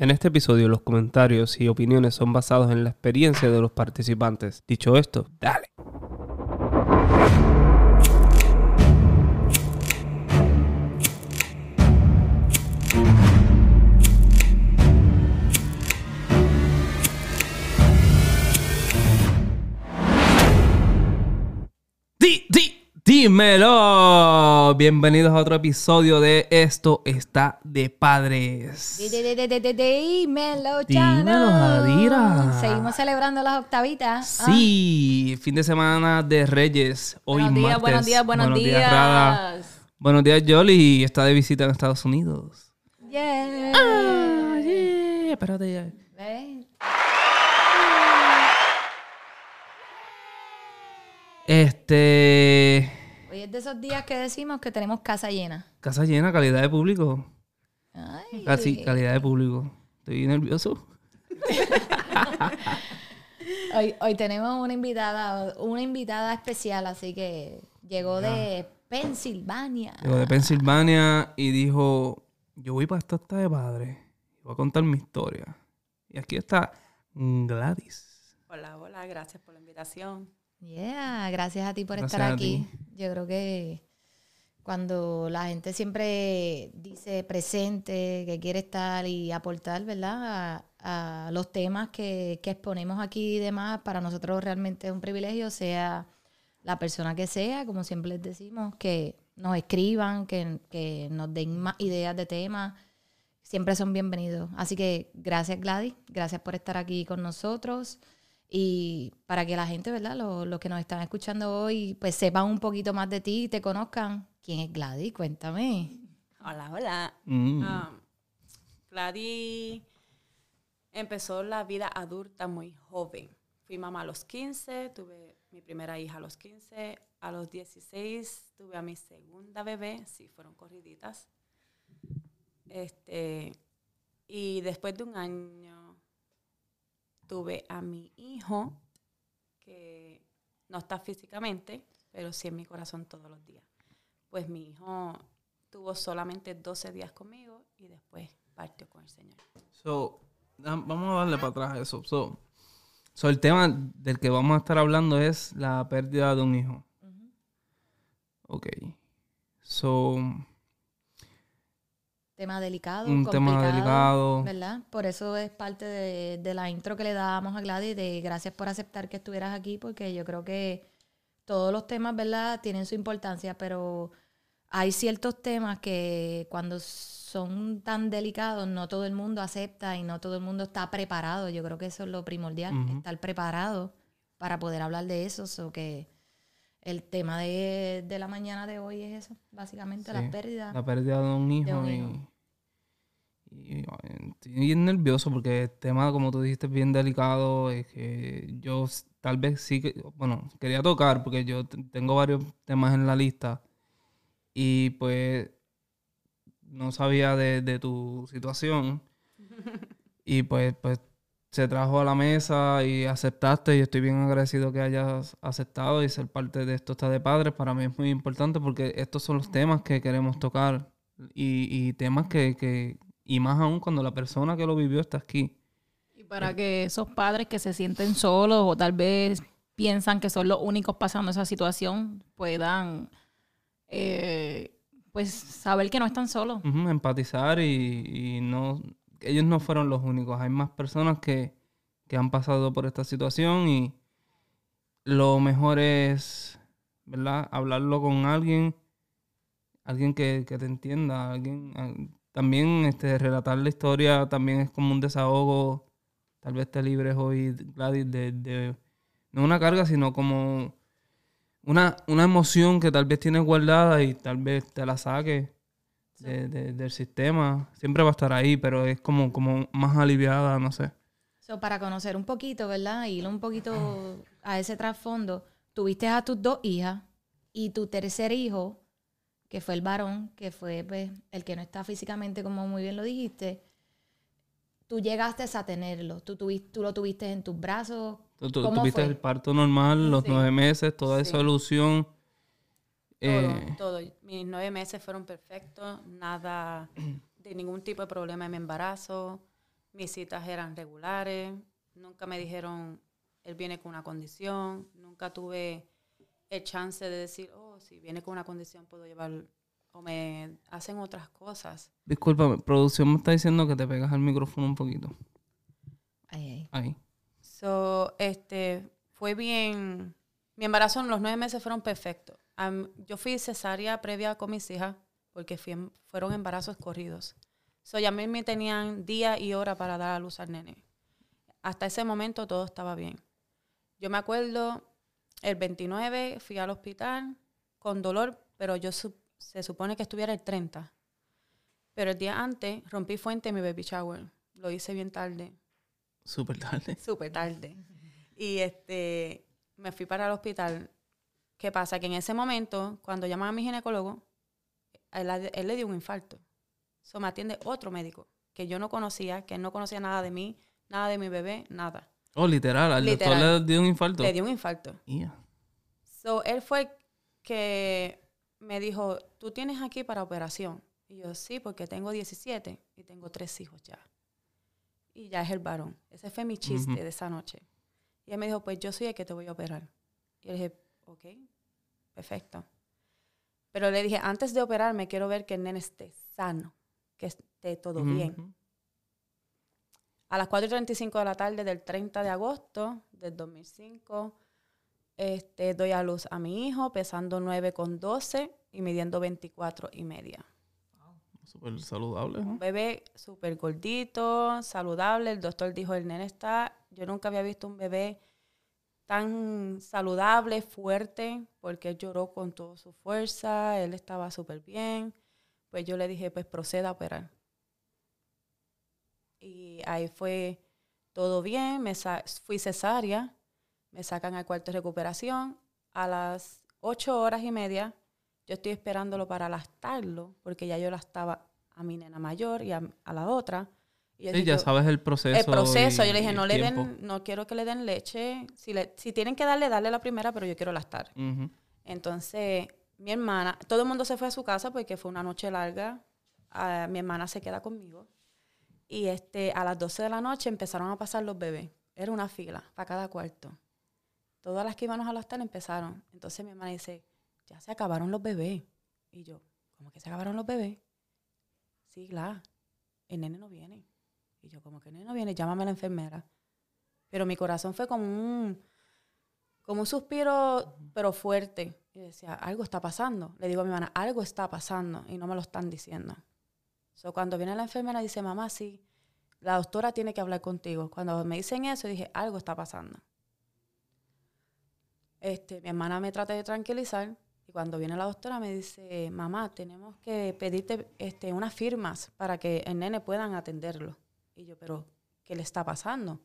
En este episodio los comentarios y opiniones son basados en la experiencia de los participantes. Dicho esto, dale. Di, di, dímelo. Bienvenidos a otro episodio de Esto está de padres. Dímelo. Adira. Seguimos celebrando las octavitas. ¿ah? Sí, fin de semana de Reyes. Hoy Buenos días, martes. buenos días, buenos, días. Rada. Buenos días, Jolly. Está de visita en Estados Unidos. Yeah. Ah, yeah, espérate ya. ¿Ves? Este. Hoy es de esos días que decimos que tenemos casa llena. Casa llena, calidad de público. Ay. Casi, calidad de público. Estoy nervioso. Hoy, hoy tenemos una invitada, una invitada especial, así que llegó de Pensilvania. Llegó de Pensilvania y dijo: Yo voy para esto está de padre. Voy a contar mi historia. Y aquí está Gladys. Hola, hola, gracias por la invitación. Yeah, gracias a ti por Gracias estar aquí. Yo creo que cuando la gente siempre dice presente, que quiere estar y aportar, ¿verdad? A, a los temas que, que exponemos aquí y demás, para nosotros realmente es un privilegio, sea la persona que sea, como siempre les decimos, que nos escriban, que, que nos den más ideas de temas. Siempre son bienvenidos. Así que gracias Gladys, gracias por estar aquí con nosotros. Y para que la gente, ¿verdad? Los, los que nos están escuchando hoy, pues sepan un poquito más de ti y te conozcan. ¿Quién es Gladys? Cuéntame. Hola, hola. Mm. Um, Gladys empezó la vida adulta muy joven. Fui mamá a los 15, tuve mi primera hija a los 15. A los 16 tuve a mi segunda bebé, sí, fueron corriditas. Este, y después de un año tuve a mi hijo, que no está físicamente, pero sí en mi corazón todos los días. Pues mi hijo tuvo solamente 12 días conmigo y después partió con el Señor. So, vamos a darle para atrás a eso. So, so, el tema del que vamos a estar hablando es la pérdida de un hijo. Ok. So, Tema delicado, Un tema complicado, delicado. ¿verdad? Por eso es parte de, de la intro que le dábamos a Gladys, de gracias por aceptar que estuvieras aquí, porque yo creo que todos los temas, ¿verdad? Tienen su importancia, pero hay ciertos temas que cuando son tan delicados, no todo el mundo acepta y no todo el mundo está preparado. Yo creo que eso es lo primordial, estar preparado para poder hablar de eso. So que el tema de, de la mañana de hoy es eso, básicamente, Sí, las pérdidas. la pérdida de un hijo. un y, hijo. y, estoy bien nervioso porque el tema, como tú dijiste, es bien delicado. Es que yo tal vez sí que, bueno, quería tocar porque yo tengo varios temas en la lista y pues no sabía de, de tu situación y pues, pues se trajo a la mesa y aceptaste y estoy bien agradecido que hayas aceptado y ser parte de esto está de padres. Para mí es muy importante porque estos son los temas que queremos tocar y, y temas que, que, y más aún cuando la persona que lo vivió está aquí. Y para que esos padres que se sienten solos o tal vez piensan que son los únicos pasando esa situación puedan eh, pues saber que no están solos. Empatizar y, y no ellos no fueron los únicos. Hay más personas que, que han pasado por esta situación y lo mejor es verdad hablarlo con alguien alguien que, que te entienda alguien también este relatar la historia también es como un desahogo. Tal vez te libres hoy Gladys de, de no una carga sino como una, una emoción que tal vez tienes guardada y tal vez te la saques de- de- del sistema. Siempre va a estar ahí, pero es como, como más aliviada, no sé. So, para conocer un poquito, ¿verdad? Ir un poquito a ese trasfondo, tuviste a tus dos hijas y tu tercer hijo, que fue el varón, que fue pues, el que no está físicamente, como muy bien lo dijiste, tú llegaste a tenerlo, tú, tuvis- tú lo tuviste en tus brazos. Tú, tú- ¿Cómo tuviste fue? el parto normal, los Sí. nueve meses, toda esa Sí. ilusión. Todo, Eh, todo. Mis nueve meses fueron perfectos, nada de ningún tipo de problema en mi embarazo. Mis citas eran regulares. Nunca me dijeron, él viene con una condición. Nunca tuve el chance de decir, oh, si viene con una condición puedo llevar, o me hacen otras cosas. Discúlpame, producción me está diciendo que te pegas al micrófono un poquito. Ay, ay. Ahí. So, este, fue bien, mi embarazo en los nueve meses fueron perfectos. Yo fui cesárea previa con mis hijas porque fui fueron embarazos corridos. So, ya a mí me tenían día y hora para dar a luz al nene. Hasta ese momento todo estaba bien. Yo me acuerdo, el 29 fui al hospital con dolor, pero yo su- se supone que estuviera el 30. Pero el día antes rompí fuente en mi baby shower. Lo hice bien tarde Súper tarde. súper tarde. Y este, me fui para el hospital. ¿Qué pasa? Que en ese momento, cuando llaman a mi ginecólogo, él, él le dio un infarto. So, me atiende otro médico que yo no conocía, que él no conocía nada de mí, nada de mi bebé, nada. Oh, literal, al doctor Literal. le dio un infarto. Le dio un infarto. Ya. So, él fue que me dijo, tú tienes aquí para operación. Y yo, sí, porque tengo 17 y tengo tres hijos ya. Y ya es el varón. Ese fue mi chiste de esa noche. Y él me dijo, pues yo soy el que te voy a operar. Y yo le dije, ok, perfecto. Pero le dije, antes de operarme, quiero ver que el nene esté sano, que esté todo bien. A las 4.35 de la tarde del 30 de agosto del 2005, este, doy a luz a mi hijo pesando 9,12 y midiendo 24 y media. Súper saludable. Un bebé súper gordito, saludable. El doctor dijo, el nene está... Yo nunca había visto un bebé tan saludable, fuerte, porque él lloró con toda su fuerza, él estaba súper bien. Pues yo le dije, pues proceda a operar. Y ahí fue todo bien, me fui cesárea, me sacan al cuarto de recuperación. A las ocho horas y media, yo estoy esperándolo para lactarlo, porque ya yo la estaba a mi nena mayor y a la otra. Y Sí, ya sabes el proceso. el proceso. y- yo le dije, no le tiempo. den, no quiero que le den leche. Si, le, si tienen que darle, darle la primera, pero yo quiero lactar. Entonces, mi hermana, todo el mundo se fue a su casa porque fue una noche larga. Ah, mi hermana se queda conmigo. Y este, a las 12 de la noche empezaron a pasar los bebés. Era una fila para cada cuarto. Todas las que íbamos a lactar empezaron. Entonces mi hermana dice, ya se acabaron los bebés. Y yo, ¿cómo que se acabaron los bebés? Sí, la, el nene no viene. Y yo, como que no viene, llámame a la enfermera. Pero mi corazón fue como un, como un suspiro, pero fuerte. Y decía, algo está pasando. Le digo a mi hermana, algo está pasando y no me lo están diciendo. So, cuando viene la enfermera dice, mamá, sí, la doctora tiene que hablar contigo. Cuando me dicen eso, dije, algo está pasando. Este, mi hermana me trata de tranquilizar y cuando viene la doctora me dice, mamá, tenemos que pedirte este, unas firmas para que el nene puedan atenderlo. Y yo, pero, ¿qué le está pasando?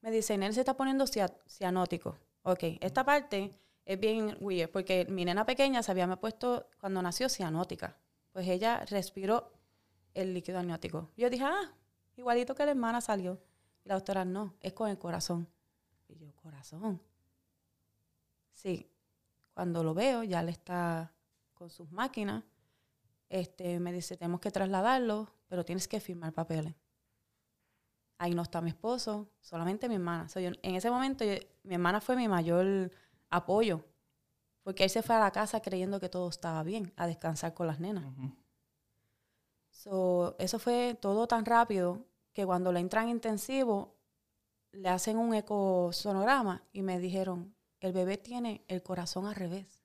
Me dice, nene se está poniendo cia- cianótico. Ok, esta parte es bien weird porque mi nena pequeña se había puesto cuando nació cianótica. Pues ella respiró el líquido amniótico. Yo dije, ah, igualito que la hermana salió. Y la doctora, no, es con el corazón. Y yo, corazón. Sí, cuando lo veo, ya le está con sus máquinas. Este, me dice, tenemos que trasladarlo, pero tienes que firmar papeles. Ahí no está mi esposo, solamente mi hermana. So, yo- en ese momento, yo- mi hermana fue mi mayor apoyo, porque él se fue a la casa creyendo que todo estaba bien, a descansar con las nenas. So, eso fue todo tan rápido que cuando le entran intensivo, le hacen un ecosonograma y me dijeron, el bebé tiene el corazón al revés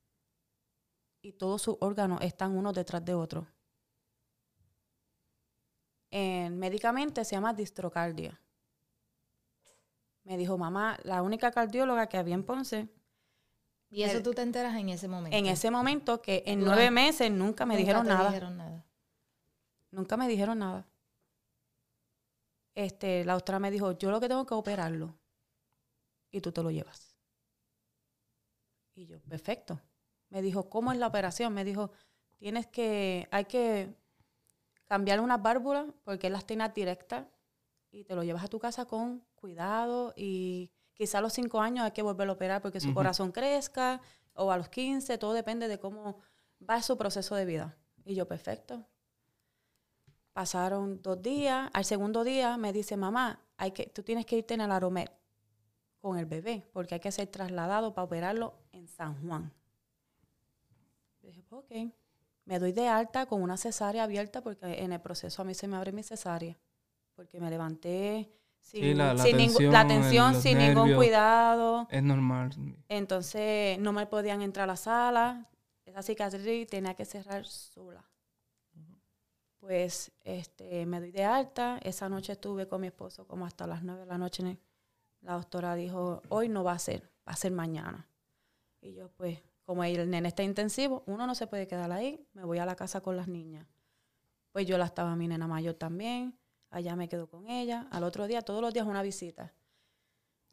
y todos sus órganos están uno detrás de otro. En, médicamente se llama distrocardia. Me dijo, mamá, la única cardióloga que había en Ponce, Y eso El- tú te enteras en ese momento. en ese momento que en Durante- nueve meses nunca me Nunca dijeron te nada. dijeron nada. Nunca me dijeron nada. Este, la doctora me dijo, yo lo que tengo que operarlo. Y tú te lo llevas. Y yo, perfecto. Me dijo, ¿cómo es la operación? Me dijo, tienes que, hay que cambiar unas válvulas porque él las tiene directas y te lo llevas a tu casa con cuidado y quizá a los cinco años hay que volver a operar porque su corazón crezca o a los 15, todo depende de cómo va su proceso de vida. Y yo, perfecto. Pasaron dos días. Al segundo día me dice, mamá, hay que, tú tienes que irte en el Aromet con el bebé, porque hay que ser trasladado para operarlo en San Juan. Yo dije, pues, ok. Me doy de alta con una cesárea abierta porque en el proceso a mí se me abre mi cesárea. Porque me levanté sin, Sí, la- la sin ningún- tensión, la el- tensión, los sin ningún nervios. cuidado. Es normal. Entonces no me podían entrar a la sala. Esa cicatriz tenía que cerrar sola. Pues este, me doy de alta. Esa noche estuve con mi esposo como hasta las nueve de la noche. La doctora dijo, hoy no va a ser, va a ser mañana. Y yo pues, como el nene está intensivo, uno no se puede quedar ahí, me voy a la casa con las niñas. Pues yo la estaba mi nena mayor también. Allá me quedo con ella. Al otro día, todos los días una visita.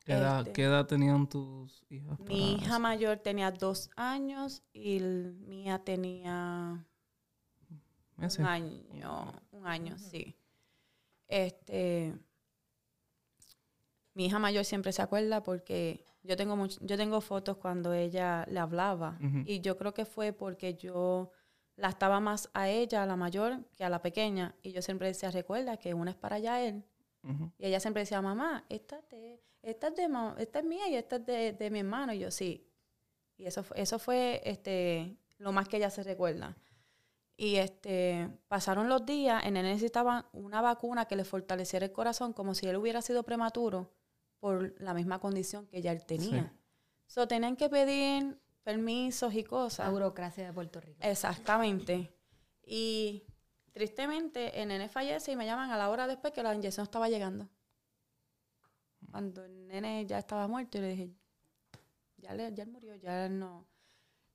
¿Qué edad, Este. qué edad tenían tus hijas? Mi hija eso? mayor tenía dos años y mía tenía Meses. un año, un año, sí. Este, mi hija mayor siempre se acuerda porque yo tengo much- yo tengo fotos cuando ella le hablaba y yo creo que fue porque yo la estaba más a ella, a la mayor, que a la pequeña y yo siempre decía, recuerda que una es para allá él Ujú. y ella siempre decía, mamá, esta, es de- esta, es, de esta es mía y esta es de, de mi hermano. Y yo, sí. Y eso, fue- eso fue este, lo más que ella se recuerda. Y este, pasaron los días, el nene necesitaba una vacuna que le fortaleciera el corazón como si él hubiera sido prematuro por la misma condición que ya él tenía. Sí. So, tenían que pedir permisos y La cosas. burocracia de Puerto Rico. Exactamente. Y tristemente el nene fallece y me llaman a la hora después que la inyección estaba llegando. Cuando el nene ya estaba muerto, yo le dije, ya, le- ya él murió, ya él no.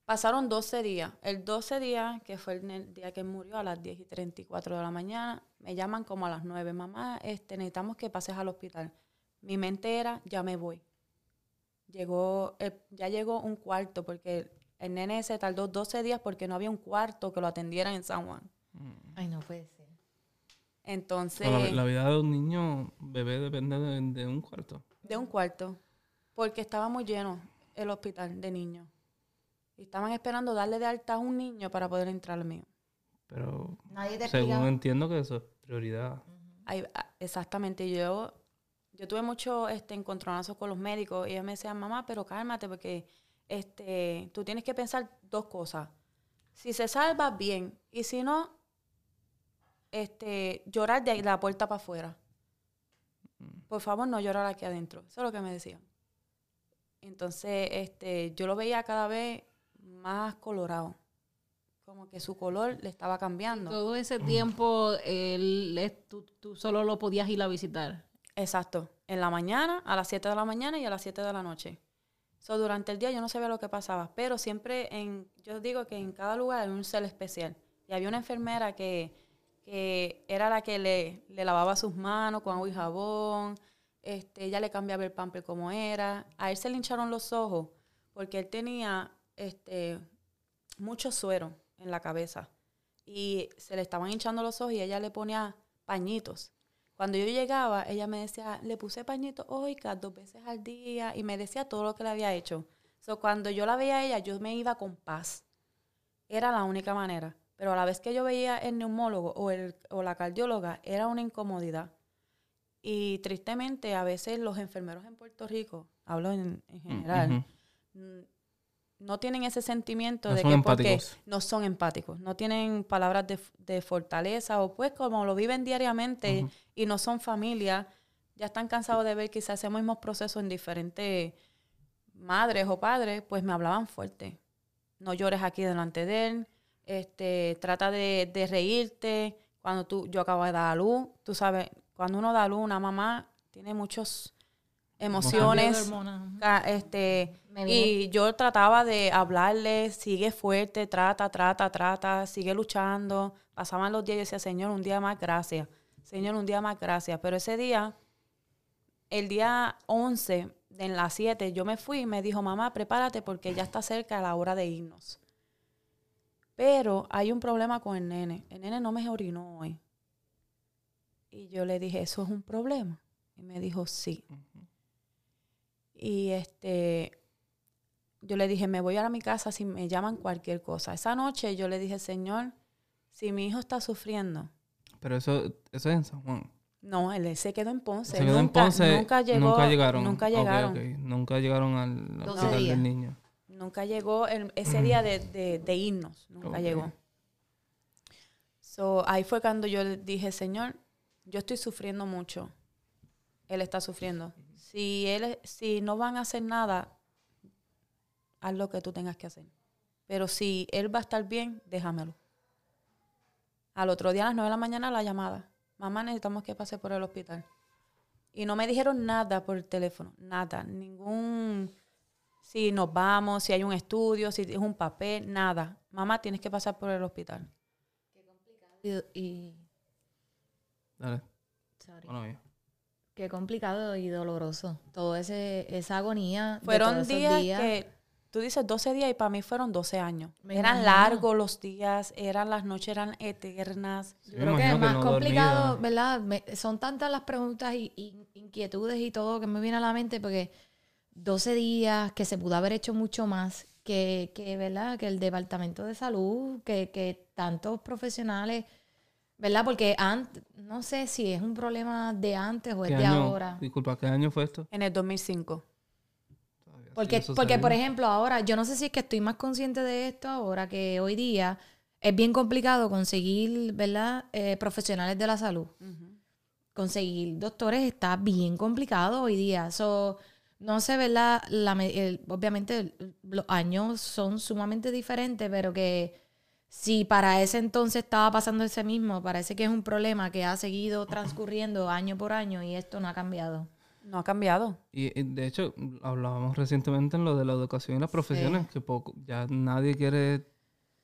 Pasaron 12 días. El 12 día, que fue el día que él murió, a las 10 y 34 de la mañana, me llaman como a las 9. Mamá, este, necesitamos que pases al hospital. Mi mente era, ya me voy. Llegó, eh, ya llegó un cuarto, porque el nene se tardó 12 días porque no había un cuarto que lo atendiera en San Juan. Ay, no puede ser. Entonces, La, la vida de un niño bebé depende de, de un cuarto. de un cuarto, porque estaba muy lleno el hospital de niños. Y estaban esperando darle de alta a un niño para poder entrar al mío. Pero Nadie te según entiendo que eso es prioridad. Ahí- ah, exactamente. Yo, yo tuve mucho este, encontronazos con los médicos y ellos me decían, mamá, pero cálmate porque este, tú tienes que pensar dos cosas. Si se salva, bien. Y si no, este, llorar de la puerta para afuera. Por favor, no llorar aquí adentro. Eso es lo que me decían. Entonces, este, yo lo veía cada vez más colorado. Como que su color le estaba cambiando. Todo ese tiempo él, tú, tú solo lo podías ir a visitar. Exacto. En la mañana, a las 7 de la mañana y a las 7 de la noche. So, durante el día yo no sabía lo que pasaba, pero siempre en, yo digo que en cada lugar hay un ser especial. Y había una enfermera que, que era la que le, le lavaba sus manos con agua y jabón, este, ella le cambiaba el pamper como era. A él se le hincharon los ojos porque él tenía este, mucho suero en la cabeza y se le estaban hinchando los ojos y ella le ponía pañitos. Cuando yo llegaba, ella me decía, le puse pañitos oiga, dos veces al día y me decía todo lo que le había hecho. So, cuando yo la veía a ella, yo me iba con paz. Era la única manera. Pero a la vez que yo veía el neumólogo o, el, o la cardióloga, era una incomodidad. Y tristemente, a veces los enfermeros en Puerto Rico, hablo en, en general, mm, no tienen ese sentimiento No de que porque no son empáticos, no tienen palabras de, de fortaleza o pues como lo viven diariamente y no son familia, ya están cansados de ver quizás ese mismo proceso en diferentes madres o padres, pues me hablaban fuerte. No llores aquí delante de él, este, trata de, de reírte. Cuando tú, yo acabo de dar a luz, tú sabes, cuando uno da a luz, una mamá tiene muchas emociones. Este, y yo trataba de hablarle, sigue fuerte, trata, trata, trata, sigue luchando. Pasaban los días y decía, Señor, un día más, gracias. Señor, un día más, gracias. Pero ese día, el día 11, de en las 7, yo me fui y me dijo, mamá, prepárate porque ya está cerca la hora de irnos. Pero hay un problema con el nene. El nene no me orinó hoy. Y yo le dije, ¿eso es un problema? Y me dijo, sí. Y este, yo le dije, me voy a mi casa si me llaman cualquier cosa. Esa noche yo le dije, Señor, si mi hijo está sufriendo, Pero eso, eso es en San Juan. No, él se quedó en Ponce. Se quedó en Nunca- Ponce. Nunca llegó. Nunca llegaron. Nunca llegaron. ok. Nunca llegaron al 12 hospital del niño. Nunca llegó el- ese día de, de- de irnos. Nunca llegó. So, ahí fue cuando yo le dije, Señor, yo estoy sufriendo mucho. Él está sufriendo. Si, él, si no van a hacer nada, haz lo que tú tengas que hacer. Pero si él va a estar bien, déjamelo. Al otro día a las 9 de la mañana la llamada. Mamá, necesitamos que pase por el hospital. Y no me dijeron nada por el teléfono, nada, ningún, si nos vamos, si hay un estudio, si es un papel, nada. Mamá, tienes que pasar por el hospital. Y, y- Dale. sorry. Bueno, bien. Qué complicado y doloroso. Todo ese esa agonía. Fueron días, que, tú dices 12 días y para mí fueron 12 años. Me eran imagino. largos los días, eran las noches, eran eternas. Yo creo que es que más no complicado, dormía. ¿verdad? Me- son tantas las preguntas y, y inquietudes y todo que me viene a la mente porque 12 días, que se pudo haber hecho mucho más, que, que ¿verdad? Que el Departamento de Salud, que, que tantos profesionales, ¿verdad? Porque antes, no sé si es un problema de antes o es ¿Qué de año? ahora. Disculpa, ¿qué año fue esto? En el 2005. Todavía sí, Porque, porque por ejemplo, ahora, yo no sé si es que estoy más consciente de esto ahora que hoy día es bien complicado conseguir, ¿verdad? Eh, profesionales de la salud. Conseguir doctores está bien complicado hoy día. So, no sé, ¿verdad? La el- obviamente el- los años son sumamente diferentes, pero que si para ese entonces estaba pasando ese mismo, parece que es un problema que ha seguido transcurriendo año por año y esto no ha cambiado. No ha cambiado. Y, y, de hecho, hablábamos recientemente en lo de la educación y las profesiones, que poco, ya nadie quiere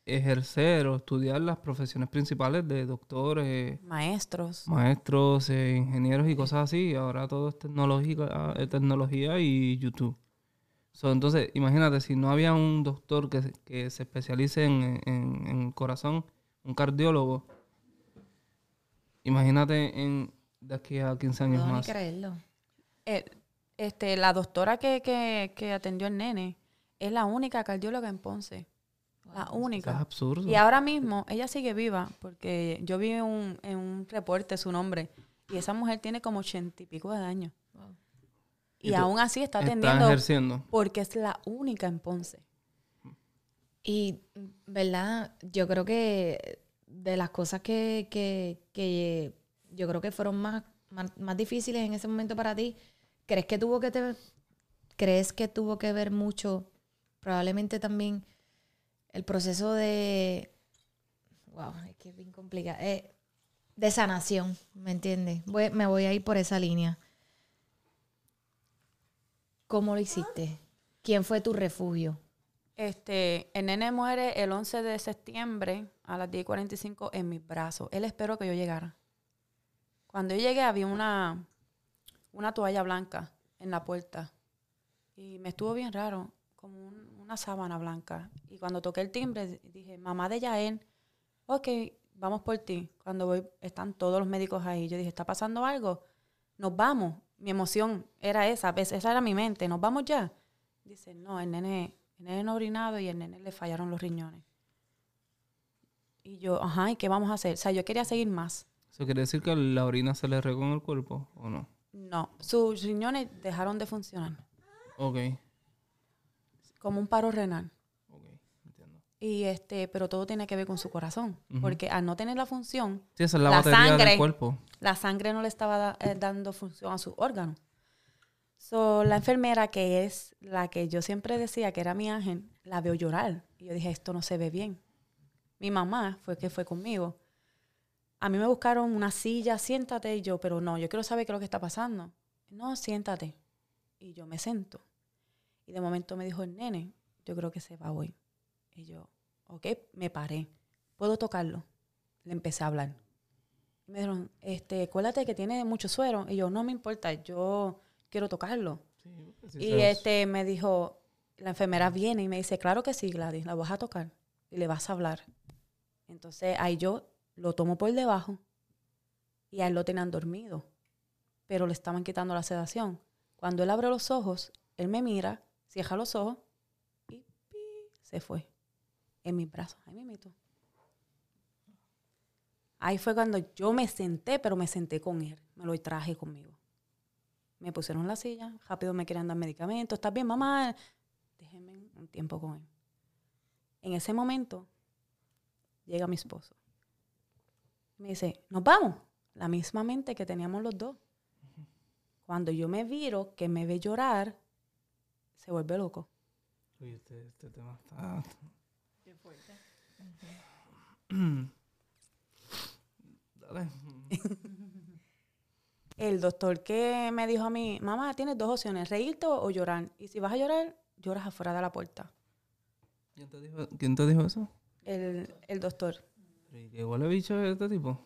ejercer o estudiar las profesiones principales de doctores, Maestros. maestros, eh, ingenieros y cosas así. y Ahora todo es tecnológica, eh, tecnología y YouTube. So, entonces, imagínate, si no había un doctor que, se- que se especialice en, en, en corazón, un cardiólogo, imagínate en de aquí a 15 años No más. creerlo. Eh, este, la doctora que, que, que atendió al nene es la única cardióloga en Ponce. La Eso es única. absurdo. Y ahora mismo ella sigue viva porque yo vi un, en un reporte su nombre y esa mujer tiene como ochenta y pico de años. Y, aún así está Está atendiendo ejerciendo. porque es la única en Ponce. Y, ¿verdad? Yo creo que de las cosas que, que, que yo creo que fueron más, más, más difíciles en ese momento para ti, ¿crees que tuvo que te, crees que tuvo que ver mucho, probablemente también, el proceso de, wow, es que es bien complicado, eh, de sanación, ¿me entiendes? Voy- me voy a ir por esa línea. ¿Cómo lo hiciste? ¿Quién fue tu refugio? Este, el nene muere el 11 de septiembre a las 10.45 en mis brazos. Él esperó que yo llegara. Cuando yo llegué había una, una toalla blanca en la puerta. Y me estuvo bien raro, como un- una sábana blanca. Y cuando toqué el timbre, dije, mamá de Yael, ok, vamos por ti. Cuando voy, están todos los médicos ahí. Yo dije, ¿está pasando algo? Nos vamos. Mi emoción era esa, esa era mi mente, ¿nos vamos ya? Dice, no, el nene, el nene no orinado y el nene le fallaron los riñones. Y yo, ajá, ¿y qué vamos a hacer? O sea, yo quería seguir más. ¿Eso quiere decir que la orina se le regó en el cuerpo o no? No, sus riñones dejaron de funcionar, Ok, como un paro renal. ok, entiendo. Y este, pero todo tiene que ver con su corazón, porque al no tener la función, Sí, esa es la, La sangre. del cuerpo. La sangre no le estaba eh, dando función a sus órganos. So, la enfermera, que es la que yo siempre decía que era mi ángel, la veo llorar. Y yo dije, esto no se ve bien. Mi mamá fue que fue conmigo. A mí me buscaron una silla, siéntate. Y yo, pero no, yo quiero saber qué es lo que está pasando. No, siéntate. Y yo me siento. Y de momento me dijo el nene, yo creo que se va hoy. Y yo, ok, me paré. ¿Puedo tocarlo? Le empecé a hablar. Y me dijeron, este, acuérdate que tiene mucho suero. Y yo, no me importa, yo quiero tocarlo. Sí, y este me dijo, la enfermera viene y me dice, claro que sí, Gladys, la vas a tocar y le vas a hablar. Entonces ahí yo lo tomo por debajo y a él lo tenían dormido, pero le estaban quitando la sedación. Cuando él abre los ojos, él me mira, cierra los ojos y pi, se fue en mis brazos. Ahí me mito. Ahí fue cuando yo me senté, pero me senté con él. Me lo traje conmigo. Me pusieron en la silla, rápido me querían dar medicamentos. ¿Estás bien, mamá? Déjenme un tiempo con él. En ese momento, llega mi esposo. Me dice, nos vamos. La misma mente que teníamos los dos. Cuando yo me viro, que me ve llorar, se vuelve loco. Uy, este, este tema está... Qué fuerte. El doctor que me dijo a mí, mamá, tienes dos opciones, reírte o llorar. Y si vas a llorar, lloras afuera de la puerta. ¿Quién te dijo, quién te dijo eso? El, el doctor. ¿Y ¿Qué huele bicho es este tipo?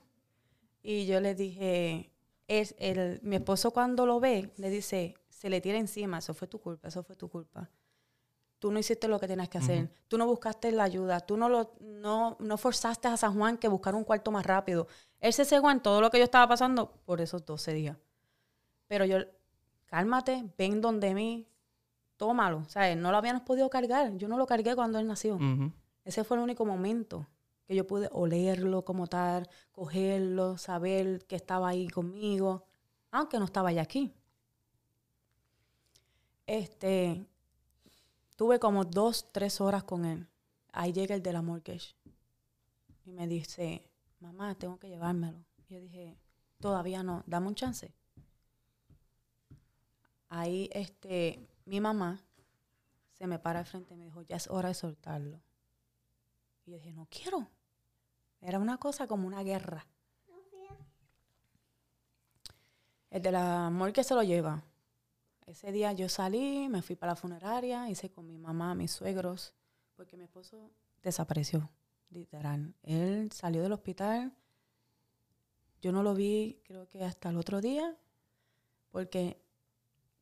Y yo le dije, es el, mi esposo cuando lo ve, le dice, se le tira encima, eso fue tu culpa, eso fue tu culpa. Tú no hiciste lo que tenías que hacer, tú no buscaste la ayuda, tú no, lo, no, no forzaste a San Juan que buscara un cuarto más rápido. Él se cegó en todo lo que yo estaba pasando por esos 12 días. Pero yo, cálmate, ven donde mí, tómalo. ¿Sabes? No lo habíamos podido cargar, yo no lo cargué cuando él nació. Ese fue el único momento que yo pude olerlo como tal, cogerlo, saber que estaba ahí conmigo, aunque no estaba ya aquí. Este, tuve como dos, tres horas con él. Ahí llega el de la mortgage y me dice, mamá, tengo que llevármelo. Y yo dije, todavía no, dame un chance. Ahí, este, mi mamá se me para al frente y me dijo, ya es hora de soltarlo. Y yo dije, no quiero. Era una cosa como una guerra. El de la morgue se lo lleva. Ese día yo salí, me fui para la funeraria, hice con mi mamá, mis suegros, porque mi esposo desapareció, literal. Él salió del hospital. Yo no lo vi, creo que hasta el otro día, porque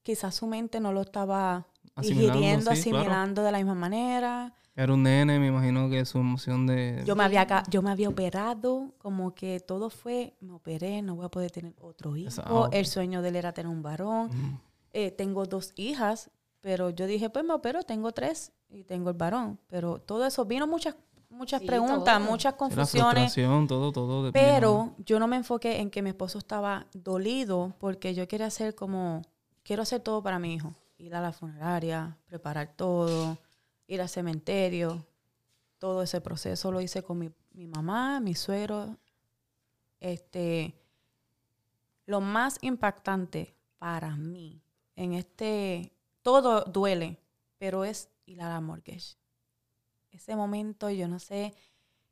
quizás su mente no lo estaba Asimilando, digiriendo, sí, claro. asimilando de la misma manera. Era un nene, me imagino que su emoción de... Yo me había yo me había operado, como que todo fue, me operé, no voy a poder tener otro hijo. Eso, ah. El sueño de él era tener un varón. Eh, tengo dos hijas, pero yo dije, pues me opero, tengo tres y tengo el varón. Pero todo eso, vino muchas, muchas Sí, preguntas, todo. muchas Sí, La confusiones. frustración, todo, todo. de- Pero yo no me enfoqué en que mi esposo estaba dolido porque yo quería hacer como, quiero hacer todo para mi hijo. Ir a la funeraria, preparar todo, ir al cementerio. Todo ese proceso lo hice con mi, mi mamá, mi suegro. Este, lo más impactante para mí en este, todo duele, pero es ir a la mortgage. Ese momento, yo no sé,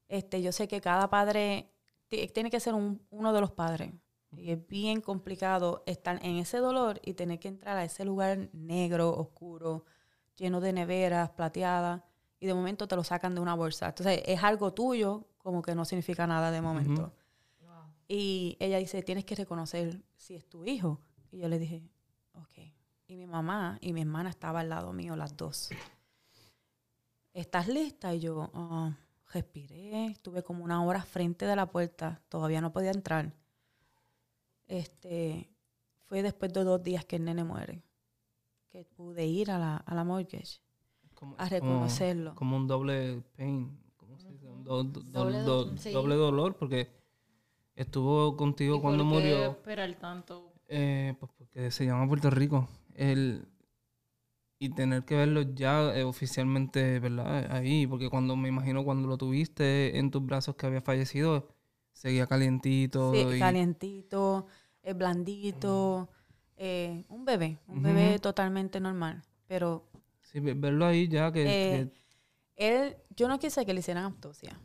este, yo sé que cada padre ti- tiene que ser un- uno de los padres. Y es bien complicado estar en ese dolor y tener que entrar a ese lugar negro, oscuro, lleno de neveras, plateadas, y de momento te lo sacan de una bolsa. Entonces es algo tuyo, como que no significa nada de momento. Y ella dice, tienes que reconocer si es tu hijo. Y yo le dije. Y mi mamá y mi hermana estaban al lado mío, las dos. ¿Estás lista? Y yo, "Ah", respiré, estuve como una hora frente de la puerta, todavía no podía entrar. Este, fue después de dos días que el nene muere, que pude ir a la, a la mortgage como- a reconocerlo. Como, un doble pain. ¿Cómo se dice? Un do- do- Doble do- do- sí. doble dolor porque estuvo contigo cuando ¿Y por qué murió. esperar tanto? Eh, pues porque se llama Puerto Rico. El, y tener que verlo ya eh, oficialmente, ¿verdad? Ahí, porque cuando me imagino cuando lo tuviste en tus brazos que había fallecido, seguía calientito. Sí, y- calientito, eh, blandito, eh, un bebé, un bebé totalmente normal. Pero sí, ve- verlo ahí ya que, Eh, que- él, yo no quise que le hicieran autopsia,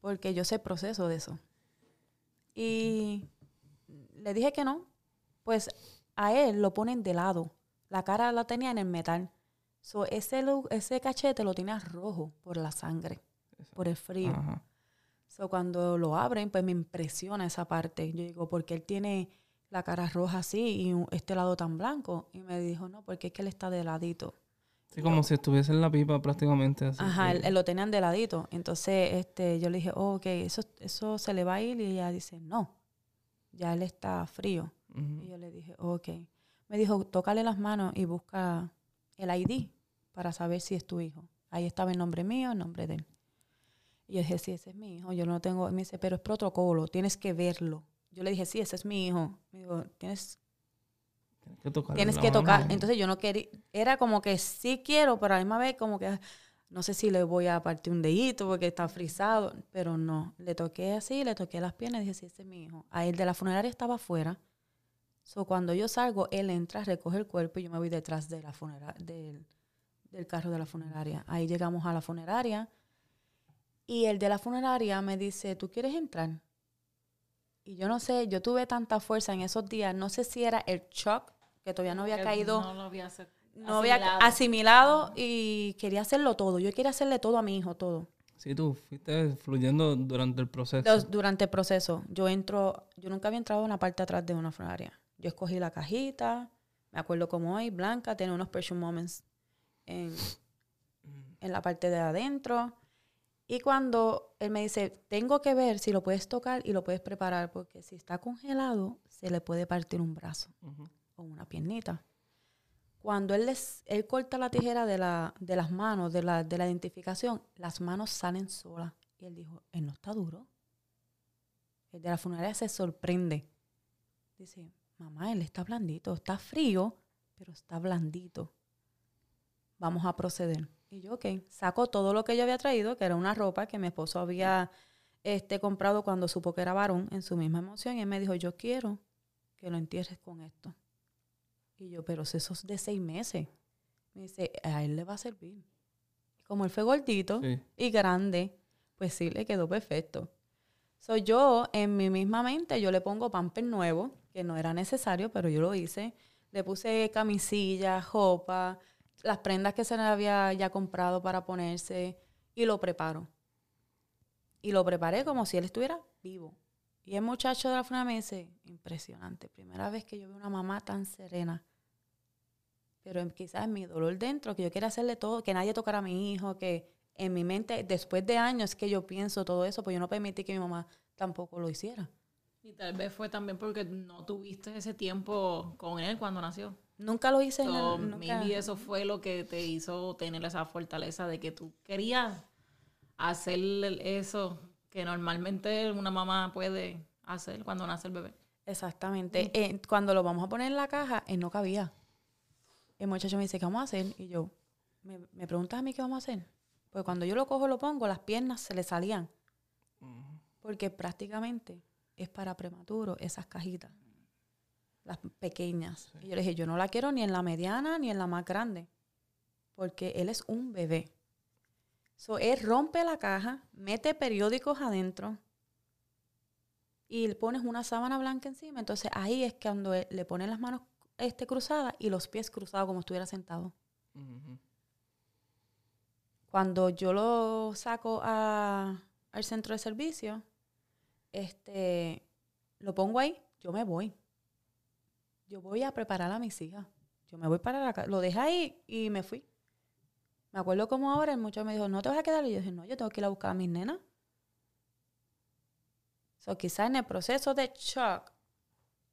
porque yo sé el proceso de eso. Y le dije que no, pues a él lo ponen de lado. La cara la tenía en el metal. So, ese, ese cachete lo tenía rojo por la sangre, por el frío. ajá. So, cuando lo abren, pues me impresiona esa parte. Yo digo, ¿por qué él tiene la cara roja así y este lado tan blanco? Y me dijo, no, porque es que él está de ladito. Sí, como si estuviese en la pipa prácticamente. Así Ajá, que- él lo tenían de ladito. Entonces, este, yo le dije, oh, ok, eso, eso se le va a ir. Y ella dice, no, ya él está frío. Y yo le dije, ok. Me dijo, tócale las manos y busca el ID para saber si es tu hijo. Ahí estaba el nombre mío, el nombre de él. Y yo dije, sí, ese es mi hijo. Yo no tengo. Y me dice, pero es protocolo, tienes que verlo. Yo le dije, sí, ese es mi hijo. Me dijo, tienes, Tienes que tocar. tienes que tocar. Entonces yo no quería. Era como que sí quiero, pero a la misma vez como que. No sé si le voy a partir un dedito porque está frisado, pero no. Le toqué así, le toqué las piernas y dije, sí, ese es mi hijo. A él de la funeraria estaba afuera. So, cuando yo salgo, él entra, recoge el cuerpo y yo me voy detrás de la funera- del, del carro de la funeraria. Ahí llegamos a la funeraria y el de la funeraria me dice, ¿tú quieres entrar? Y yo no sé, yo tuve tanta fuerza en esos días, no sé si era el shock, que todavía no había Que caído, No lo había no había asimilado. y quería hacerlo todo. Yo quería hacerle todo a mi hijo, todo. Sí, tú fuiste fluyendo durante el proceso. Durante el proceso, yo entro, yo nunca había entrado en la parte de atrás de una funeraria. Yo escogí la cajita, me acuerdo como hoy, Blanca tiene unos precious moments en, en la parte de adentro. Y cuando él me dice, tengo que ver si lo puedes tocar y lo puedes preparar, porque si está congelado, se le puede partir un brazo o una piernita. Cuando él, les, él corta la tijera de, la, de las manos, de la, de la identificación, las manos salen solas. Y él dijo, él no está duro. El de la funeraria se sorprende. Dice, mamá, él está blandito, está frío, pero está blandito. Vamos a proceder. Y yo, ok, saco todo lo que yo había traído, que era una ropa que mi esposo había este, comprado cuando supo que era varón, en su misma emoción, y él me dijo, yo quiero que lo entierres con esto. Y yo, pero si eso es de seis meses. Me dice, a él le va a servir. Y como él fue gordito Sí. y grande, pues sí, le quedó perfecto. Soy yo, en mi misma mente, yo le pongo pamper nuevo, que no era necesario, pero yo lo hice. Le puse camisilla, ropa, las prendas que se le había ya comprado para ponerse y lo preparo. Y lo preparé como si él estuviera vivo. Y el muchacho de la funeraria me dice, impresionante, primera vez que yo veo una mamá tan serena. Pero quizás mi dolor dentro, que yo quiera hacerle todo, que nadie tocara a mi hijo, que en mi mente, después de años que yo pienso todo eso, pues yo no permití que mi mamá tampoco lo hiciera. Y tal vez fue también porque no tuviste ese tiempo con él cuando nació. Nunca lo hice en So, el, nunca- maybe eso fue lo que te hizo tener esa fortaleza de que tú querías hacer eso que normalmente una mamá puede hacer cuando nace el bebé. Exactamente. Eh, cuando lo vamos a poner en la caja, él no cabía. El muchacho me dice, ¿qué vamos a hacer? Y yo, ¿me, me preguntas a mí qué vamos a hacer? Pues cuando yo lo cojo, lo pongo, las piernas se le salían. Porque prácticamente es para prematuro esas cajitas. Las pequeñas. Y yo le dije, yo no la quiero ni en la mediana ni en la más grande. Porque él es un bebé. So, él rompe la caja, mete periódicos adentro y le pones una sábana blanca encima. Entonces ahí es cuando él- le ponen las manos este, cruzadas y los pies cruzados como estuviera sentado. Cuando yo lo saco a- al centro de servicio, este, lo pongo ahí, yo me voy. Yo voy a preparar a mis hijas. Yo me voy para la casa. Lo dejé ahí y me fui. Me acuerdo como ahora el muchacho me dijo, ¿no te vas a quedar? Y yo dije, no, yo tengo que ir a buscar a mis nenas. So, quizás en el proceso de shock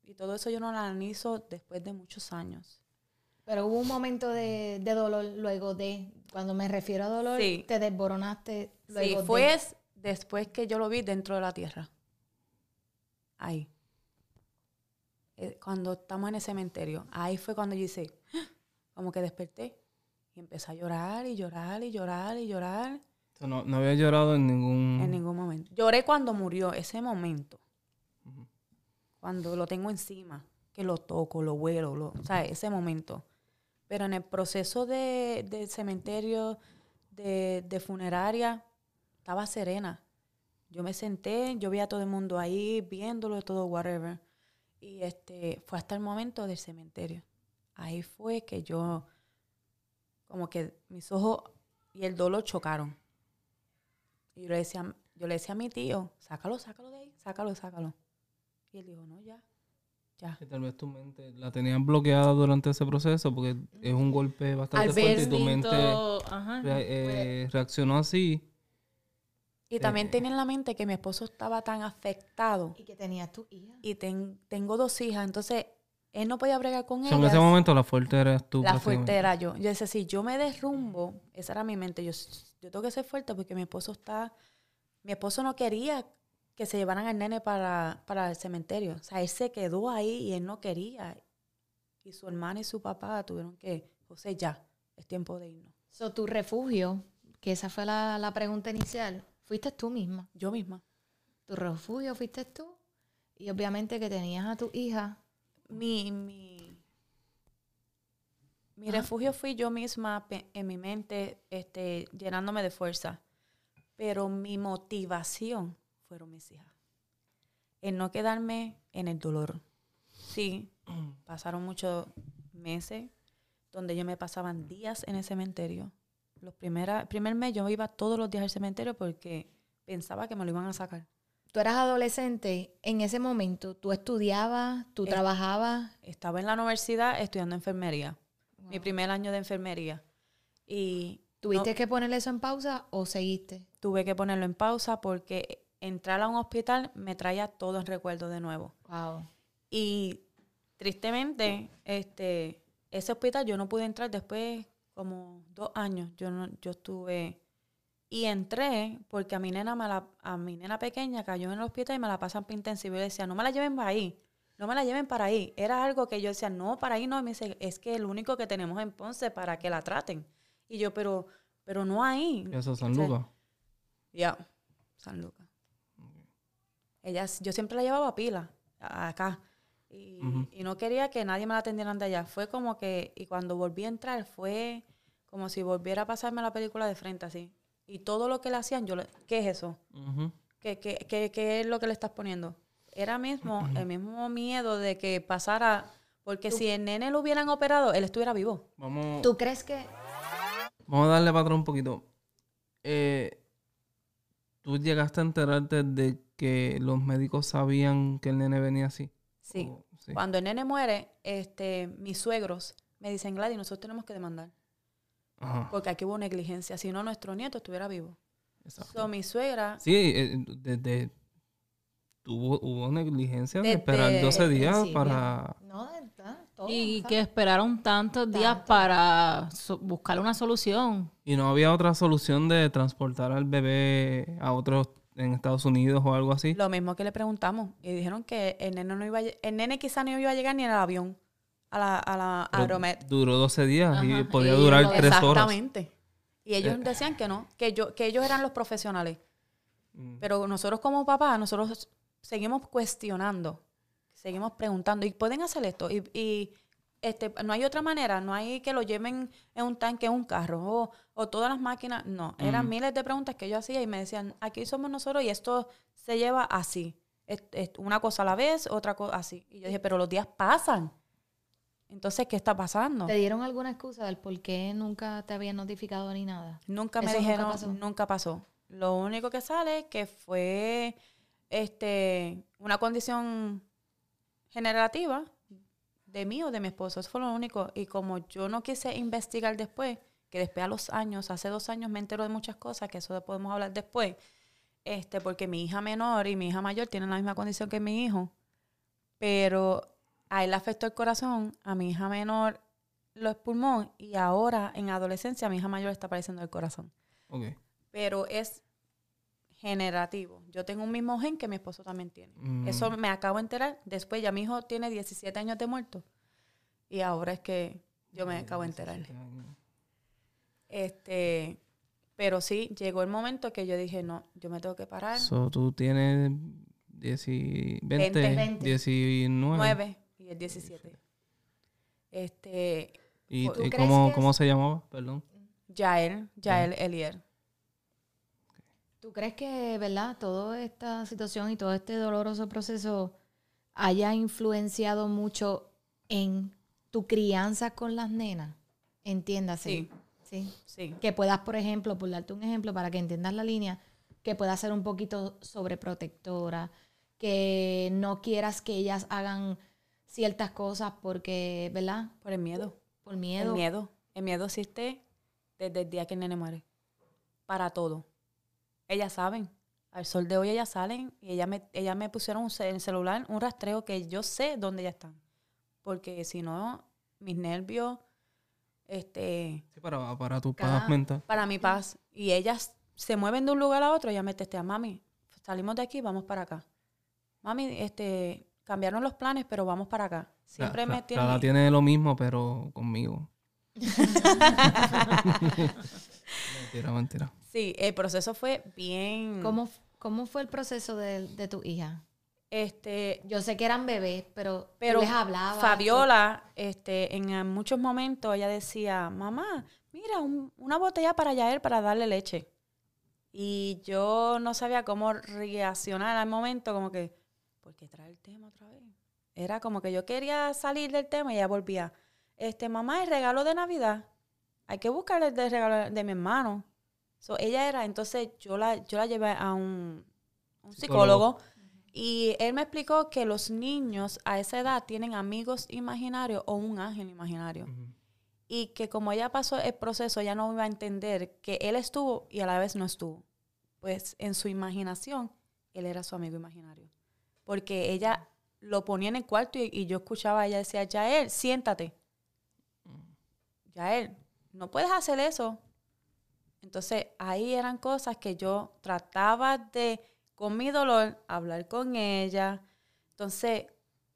y todo eso yo no lo analizo después de muchos años. Pero hubo un momento de, de dolor luego de, cuando me refiero a dolor, Sí. te desboronaste luego Sí, fue es- después que yo lo vi dentro de la tierra. Ahí. Eh, Cuando estamos en el cementerio. Ahí fue cuando yo hice, ¡Ah! como que desperté. Y empecé a llorar y llorar y llorar y llorar. No, no había llorado en ningún... En ningún momento. Lloré cuando murió, ese momento. Cuando lo tengo encima, que lo toco, lo huelo, lo, o sea, ese momento. Pero en el proceso de, de cementerio, de, de funeraria, estaba serena. Yo me senté, yo vi a todo el mundo ahí, viéndolo, todo, whatever. Y este, fue hasta el momento del cementerio. Ahí fue que yo, como que mis ojos y el dolor chocaron. Y yo le decía, yo le decía a mi tío, sácalo, sácalo de ahí, sácalo, sácalo. Y él dijo, no, ya, ya. Que tal vez tu mente la tenías bloqueada durante ese proceso porque es un golpe bastante Al fuerte y tu mente ajá, rea- eh, reaccionó así. Y también Eh. tenía en la mente que mi esposo estaba tan afectado Y que tenías tu hija. y ten- tengo dos hijas, entonces él no podía bregar con sea, en ellas. ese momento la fuerte eras tú. la fuerte era yo. Yo decía, si yo me derrumbo, esa era mi mente, yo, yo tengo que ser fuerte porque mi esposo está mi esposo no quería que se llevaran al nene para, para el cementerio. O sea, él se quedó ahí y él no quería. Y su hermana y su papá tuvieron que, José, ya, es tiempo de irnos. So, tu refugio, que esa fue la, la pregunta inicial, fuiste tú misma. Yo misma. Tu refugio fuiste tú. Y obviamente que tenías a tu hija. Mi, mi, mi refugio fui yo misma en mi mente, este, llenándome de fuerza. Pero mi motivación fueron mis hijas. El no quedarme en el dolor. Sí, pasaron muchos meses donde yo me pasaban días en el cementerio. Los primera, el primer mes yo iba todos los días al cementerio porque pensaba que me lo iban a sacar. Tú eras adolescente, en ese momento, tú estudiabas, tú trabajabas. Estaba en la universidad estudiando enfermería. Mi primer año de enfermería. Y ¿Tuviste no- que ponerle eso en pausa o seguiste? tuve que ponerlo en pausa porque entrar a un hospital me traía todo en recuerdo de nuevo. Wow. Y tristemente, este, ese hospital yo no pude entrar después como dos años. Yo no, yo estuve y entré porque a mi nena me la- a mi nena pequeña cayó en el hospital y me la pasan para intensivo. Y yo decía, no me la lleven para ahí, no me la lleven para ahí. Era algo que yo decía, no, para ahí no. Y me dice, es que el único que tenemos en Ponce para que la traten. Y yo, pero, pero no ahí. Eso es San Lucas. ya, San Lucas. Ella, yo siempre la llevaba a pila, acá. Y, y no quería que nadie me la atendieran de allá. Fue como que, y cuando volví a entrar, fue como si volviera a pasarme la película de frente así. Y todo lo que le hacían, yo le, ¿qué es eso? ¿Qué, qué, qué, qué es lo que le estás poniendo? Era mismo, el mismo miedo de que pasara, porque si el nene lo hubieran operado, él estuviera vivo. Vamos, ¿Tú crees que vamos a darle para atrás un poquito. Eh, ¿Tú llegaste a enterarte de que los médicos sabían que el nene venía así? Sí. O- sí. Cuando el nene muere, este, mis suegros me dicen, Gladys, nosotros tenemos que demandar. Ajá, Porque aquí hubo negligencia. Si no, nuestro nieto estuviera vivo. exacto. So, mi suegra, Sí, eh, desde tuvo, hubo negligencia de Desde esperar 12 el días principio. para... no todo? Y que esperaron tantos días para so- buscar una solución. Y no había otra solución de transportar al bebé a otros en Estados Unidos o algo así. lo mismo que le preguntamos. Y dijeron que el nene, no iba a lle- el nene quizá no iba a llegar ni en el avión. A la, a la Pero Aeromet. Duró 12 días y podía y durar lo- 3 horas. Exactamente. Y ellos Eh. decían que no, que, yo, que ellos eran los profesionales. Mm. Pero nosotros como papás, nosotros seguimos cuestionando, seguimos preguntando, ¿y pueden hacer esto? Y, y, este, no hay otra manera, no hay que lo lleven en un tanque, en un carro, o, o todas las máquinas, no. Eran Mm. miles de preguntas que yo hacía y me decían, aquí somos nosotros y esto se lleva así. Es, es una cosa a la vez, otra cosa así. Y yo dije, pero los días pasan. Entonces, ¿qué está pasando? ¿Te dieron alguna excusa del por qué nunca te habían notificado ni nada? Nunca me Eso nunca dijeron, pasó. nunca pasó. Lo único que sale es que fue este una condición generativa de mí o de mi esposo. Eso fue lo único. Y como yo no quise investigar después, que después a los años, hace dos años me entero de muchas cosas, que eso podemos hablar después, este, porque mi hija menor y mi hija mayor tienen la misma condición que mi hijo, pero a él le afectó el corazón, a mi hija menor los pulmón y ahora en adolescencia mi hija mayor está padeciendo el corazón. Pero es generativo. Yo tengo un mismo gen que mi esposo también tiene. Mm. Eso me acabo de enterar. Después ya mi hijo tiene 17 años de muerto. Y ahora es que yo me acabo de enterar. Este, pero sí, llegó el momento que yo dije, no, yo me tengo que parar. So, tú tienes 10 y- 20, Veinte. Veinte. 19. 9 y el 17. Este, ¿Y, ¿Tú y crees cómo, cómo se llamaba? Perdón. Yael, Yael Elier. ¿Tú crees que, verdad, toda esta situación y todo este doloroso proceso haya influenciado mucho en tu crianza con las nenas? Entiéndase. Sí, Sí. sí. Que puedas, por ejemplo, por darte un ejemplo para que entiendas la línea, que puedas ser un poquito sobreprotectora, que no quieras que ellas hagan ciertas cosas porque, ¿verdad? Por el miedo. Por miedo. El miedo. El miedo existe desde el día que el nene muere. Para todo. Ellas saben. Al sol de hoy ellas salen y ellas me, ellas me pusieron un en el celular un rastreo que yo sé dónde ellas están. Porque si no, mis nervios, este, Sí, para, para tu Cada- paz mental. para mi paz. Y ellas se mueven de un lugar a otro, ella me testea, mami, salimos de aquí, vamos para acá. Mami, este, cambiaron los planes, pero vamos para acá. Siempre me Ra- tiene... Rada tiene lo mismo, pero conmigo. mentira, mentira. Sí, el proceso fue bien... ¿Cómo, cómo fue el proceso de, de tu hija? Este, Yo sé que eran bebés, pero, pero tú les hablabas. Fabiola, este, en muchos momentos ella decía, mamá, mira, un- una botella para Yael para darle leche. Y yo no sabía cómo reaccionar al momento, como que, ¿por qué trae el tema otra vez? Era como que yo quería salir del tema y ella volvía, este, mamá, el regalo de Navidad, hay que buscar el de regalo de mi hermano. So, ella era, entonces yo la, yo la llevé a un, un Psicólogo. psicólogo y él me explicó que los niños a esa edad tienen amigos imaginarios o un ángel imaginario. Y que como ella pasó el proceso, ella no iba a entender que él estuvo y a la vez no estuvo. Pues en su imaginación, él era su amigo imaginario. Porque ella lo ponía en el cuarto y, y yo escuchaba a ella decía, Yael, siéntate. Yael, no puedes hacer eso. Entonces ahí eran cosas que yo trataba de, con mi dolor, hablar con ella. Entonces,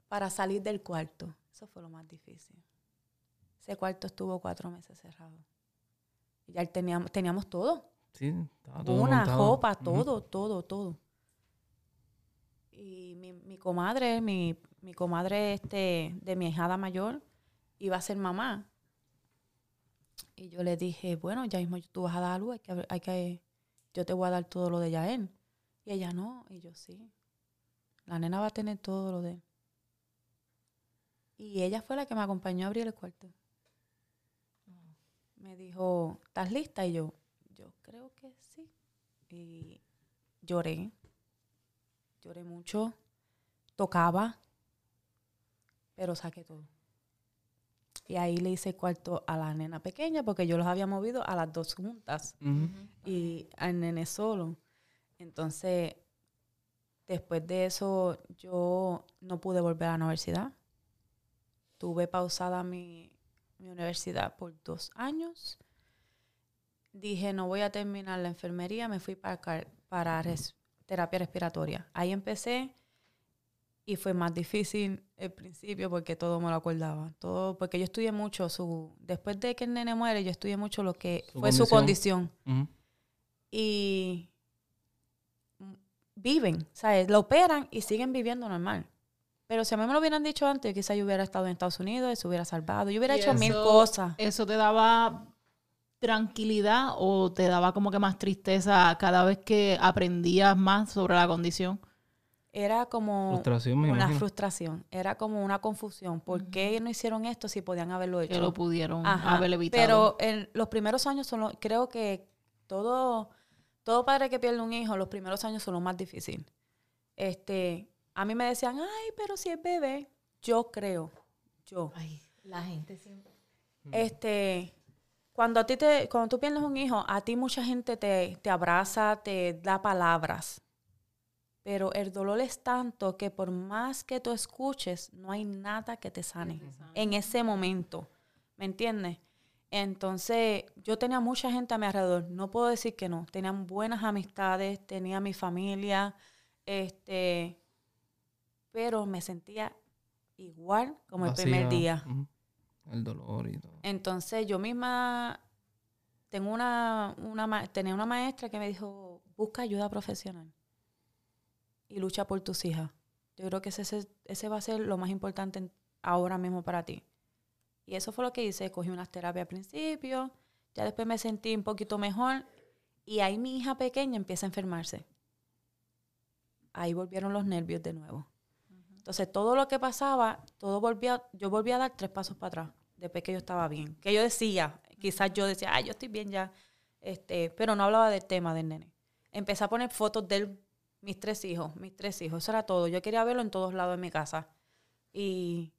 para salir del cuarto, eso fue lo más difícil. Ese cuarto estuvo cuatro meses cerrado. Y ya teníamos, teníamos todo. Sí, estaba todo Una, montado. ropa, todo, todo, todo. Y mi, mi comadre, mi, mi comadre este, de mi hijada mayor, iba a ser mamá. Y yo le dije, bueno, ya mismo tú vas a dar luz, hay que, hay que, yo te voy a dar todo lo de Yael. Y ella no, y yo sí. La nena va a tener todo lo de él. Y ella fue la que me acompañó a abrir el cuarto. Me dijo, ¿estás lista? Y yo, yo creo que sí. Y lloré. Lloré mucho. Tocaba. Pero saqué todo. Y ahí le hice cuarto a la nena pequeña porque yo los había movido a las dos juntas Ujú. y al nene solo. Entonces, después de eso, yo no pude volver a la universidad. Tuve pausada mi, mi universidad por dos años. Dije, no voy a terminar la enfermería, me fui para, para res- terapia respiratoria. Ahí empecé y fue más difícil el principio porque todo me lo acordaba. Todo, porque yo estudié mucho su... Después de que el nene muere, yo estudié mucho lo que Su fue su condición. y viven, ¿sabes? Lo operan y siguen viviendo normal. Pero si a mí me lo hubieran dicho antes, quizás yo hubiera estado en Estados Unidos, se hubiera salvado, yo hubiera Y hecho mil cosas. ¿Eso te daba tranquilidad o te daba como que más tristeza cada vez que aprendías más sobre la condición? Era como Frustración, me una imagino. frustración, era como una confusión. ¿Por qué no hicieron esto si podían haberlo hecho? Que lo pudieron Ajá, haber evitado. Pero en los primeros años son los- creo que todo, todo padre que pierde un hijo, los primeros años son los más difíciles. Este, a mí me decían, ay, pero si es bebé, yo creo, yo. Ay, la gente siempre. Este, cuando a ti te, cuando tú pierdes un hijo, a ti mucha gente te, te abraza, te da palabras. Pero el dolor es tanto que por más que tú escuches, no hay nada que te sane en ese momento. ¿Me entiendes? Entonces, yo tenía mucha gente a mi alrededor. No puedo decir que no. Tenía buenas amistades, tenía mi familia, este, pero me sentía igual como el primer día. El dolor y todo. Entonces yo misma tengo una, una tenía una maestra que me dijo, busca ayuda profesional y lucha por tus hijas. Yo creo que ese, ese, va a ser lo más importante ahora mismo para ti. Y eso fue lo que hice. Cogí unas terapias al principio, ya después me sentí un poquito mejor y ahí mi hija pequeña empieza a enfermarse. Ahí volvieron los nervios de nuevo. Entonces, todo lo que pasaba, todo volvía, yo volví a dar tres pasos para atrás, después que yo estaba bien. Que yo decía, quizás yo decía, ay, yo estoy bien ya, este, pero no hablaba del tema del nene. Empecé a poner fotos de él, mis tres hijos, mis tres hijos, eso era todo. Yo quería verlo en todos lados de mi casa. Y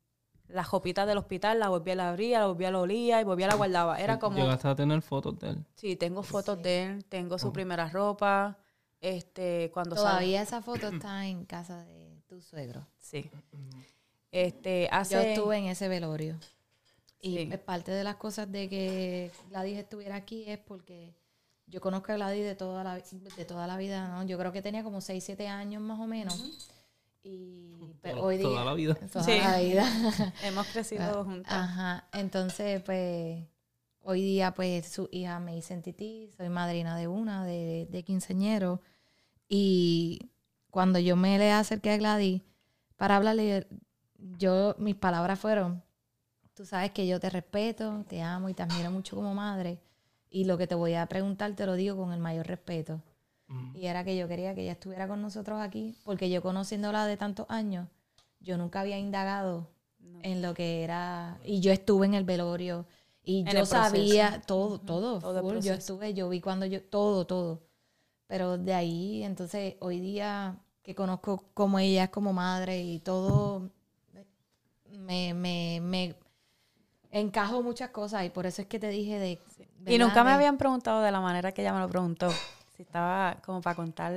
las copitas del hospital la volví a la abrir, la volví a la olía y volví a la guardaba. Era como... Llegaste a tener fotos de él. Sí, tengo fotos de él, tengo su primera ropa, este, cuando sal- Todavía esa foto está en casa de tu suegro. Sí. Este, Yo hace... estuve en ese velorio. Y Sí. parte de las cosas de que Gladys estuviera aquí es porque yo conozco a Gladys de toda la, de toda la vida, ¿no? Yo creo que tenía como 6, 7 años más o menos. Y pero Toda- hoy día... toda la vida. Toda Sí. la vida. Hemos crecido Ah, juntas. Ajá, entonces pues hoy día pues su hija me dice en Tití, soy madrina de una, de, de quinceañero y cuando yo me le acerqué a Gladys para hablarle, yo, mis palabras fueron, tú sabes que yo te respeto, te amo y te admiro mucho como madre y lo que te voy a preguntar te lo digo con el mayor respeto. Mm. Y era que yo quería que ella estuviera con nosotros aquí, porque yo conociéndola de tantos años, yo nunca había indagado No. en lo que era, y yo estuve en el velorio, y En yo sabía todo, todo, Todo full, yo estuve, yo vi cuando yo, todo, todo. Pero de ahí, entonces, hoy día que conozco como ella es como madre y todo, me, me, me encajo muchas cosas, y por eso es que te dije de... Y nunca me habían preguntado de la manera que ella me lo preguntó. Si estaba como para contar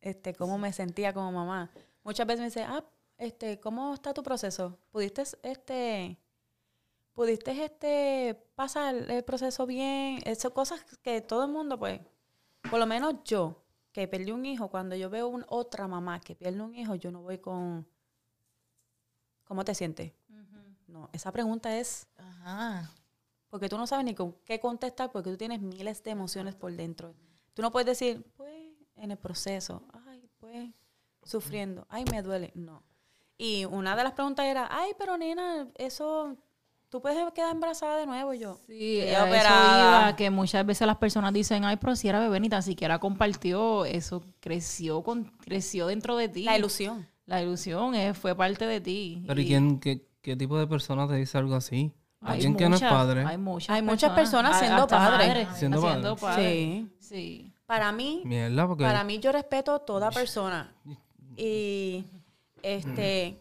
este, cómo me sentía como mamá. Muchas veces me dice, ah, este, ¿cómo está tu proceso? ¿Pudiste, este, pudiste, este, pasar el proceso bien? Esas cosas que todo el mundo, pues, por lo menos yo, que perdí un hijo, cuando yo veo un, otra mamá que pierde un hijo, yo no voy con, ¿cómo te sientes? No, esa pregunta es Ajá. porque tú no sabes ni con qué contestar porque tú tienes miles de emociones por dentro. Tú no puedes decir, pues, en el proceso, ay, pues, sufriendo, ay, me duele. No. Y una de las preguntas era, ay, pero nena, eso, tú puedes quedar embarazada de nuevo. Yo, Sí, "Estoy a eso operada". iba, que muchas veces las personas dicen, ay, pero si era bebé, ni tan siquiera compartió, eso creció con, creció dentro de ti. La ilusión. La ilusión eh, fue parte de ti. Pero ¿y quién, qué, qué tipo de persona te dice algo así? Hay Alguien que no es padre. Hay muchas, Hay muchas personas siendo padres. madres, Siendo siendo padres. Sí. Sí. Para mí, Mierda, porque Para mí yo respeto a toda persona. Y este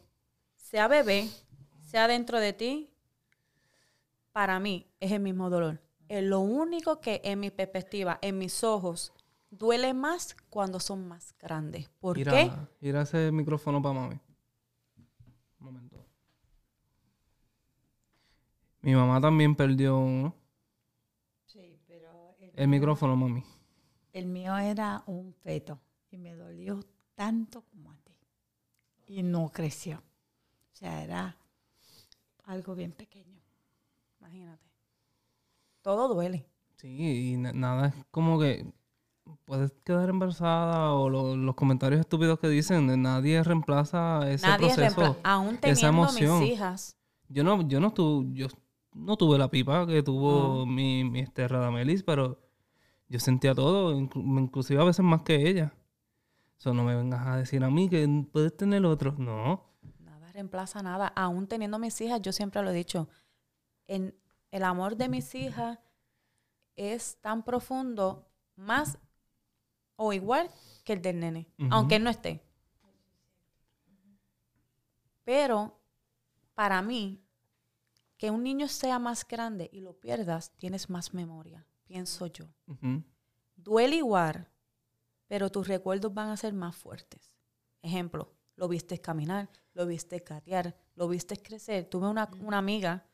sea bebé, sea dentro de ti, para mí es el mismo dolor. Es lo único que en mi perspectiva, en mis ojos, duele más cuando son más grandes. ¿Por Mira, qué? mira ese micrófono para mami. Un momento. Mi mamá también perdió uno. Sí, pero el, El micrófono, mami. el mío era un feto y me dolió tanto como a ti. Y no creció. O sea, era algo bien pequeño. Imagínate. Todo duele. Sí, y na- nada es como que puedes quedar embarazada o lo- los comentarios estúpidos que dicen, nadie reemplaza ese Nadie proceso. reemplaza. Aún esa teniendo emoción. mis hijas. Yo no, yo no tuve, yo no tuve la pipa que tuvo Ah. mi, mi este, Radamelis, pero yo sentía todo, inclu- inclusive a veces más que ella. Eso no me vengas a decir a mí que puedes tener otro. No. Nada reemplaza nada. Aún teniendo mis hijas, yo siempre lo he dicho, en el amor de mis hijas es tan profundo, más o igual que el del nene, aunque él no esté. Pero para mí, que un niño sea más grande y lo pierdas, tienes más memoria, pienso yo. Duele igual, pero tus recuerdos van a ser más fuertes. Ejemplo, lo viste caminar, lo viste gatear, lo viste crecer. Tuve una, una amiga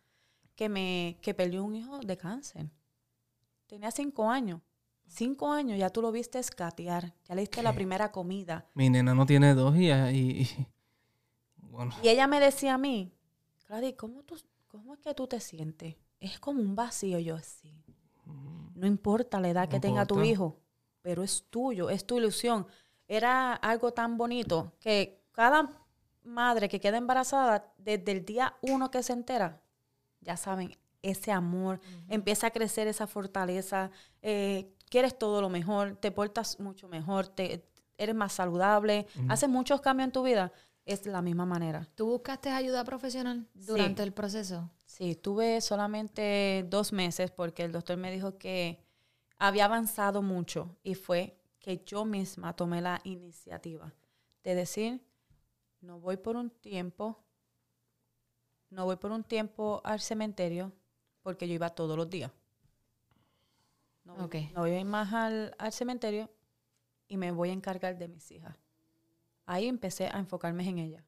que me que perdió un hijo de cáncer. Tenía cinco años. Cinco años, ya tú lo viste gatear, ya le diste la primera comida. Mi nena no tiene dos y, y- y- bueno, Y ella me decía a mí, Gladys, ¿cómo, tú, ¿cómo es que tú te sientes? Es como un vacío. Yo, sí. No importa la edad que tenga tu hijo, pero es tuyo, es tu ilusión. Era algo tan bonito que cada madre que queda embarazada, desde el día uno que se entera, ya saben, ese amor, empieza a crecer esa fortaleza, eh, quieres todo lo mejor, te portas mucho mejor, te, eres más saludable, haces muchos cambios en tu vida, es la misma manera. ¿Tú buscaste ayuda profesional durante el proceso? Sí, tuve solamente dos meses porque el doctor me dijo que había avanzado mucho y fue que yo misma tomé la iniciativa de decir, no voy por un tiempo, no voy por un tiempo al cementerio porque yo iba todos los días. No, voy- Ok. no voy más al, al cementerio y me voy a encargar de mis hijas. Ahí empecé a enfocarme en ellas.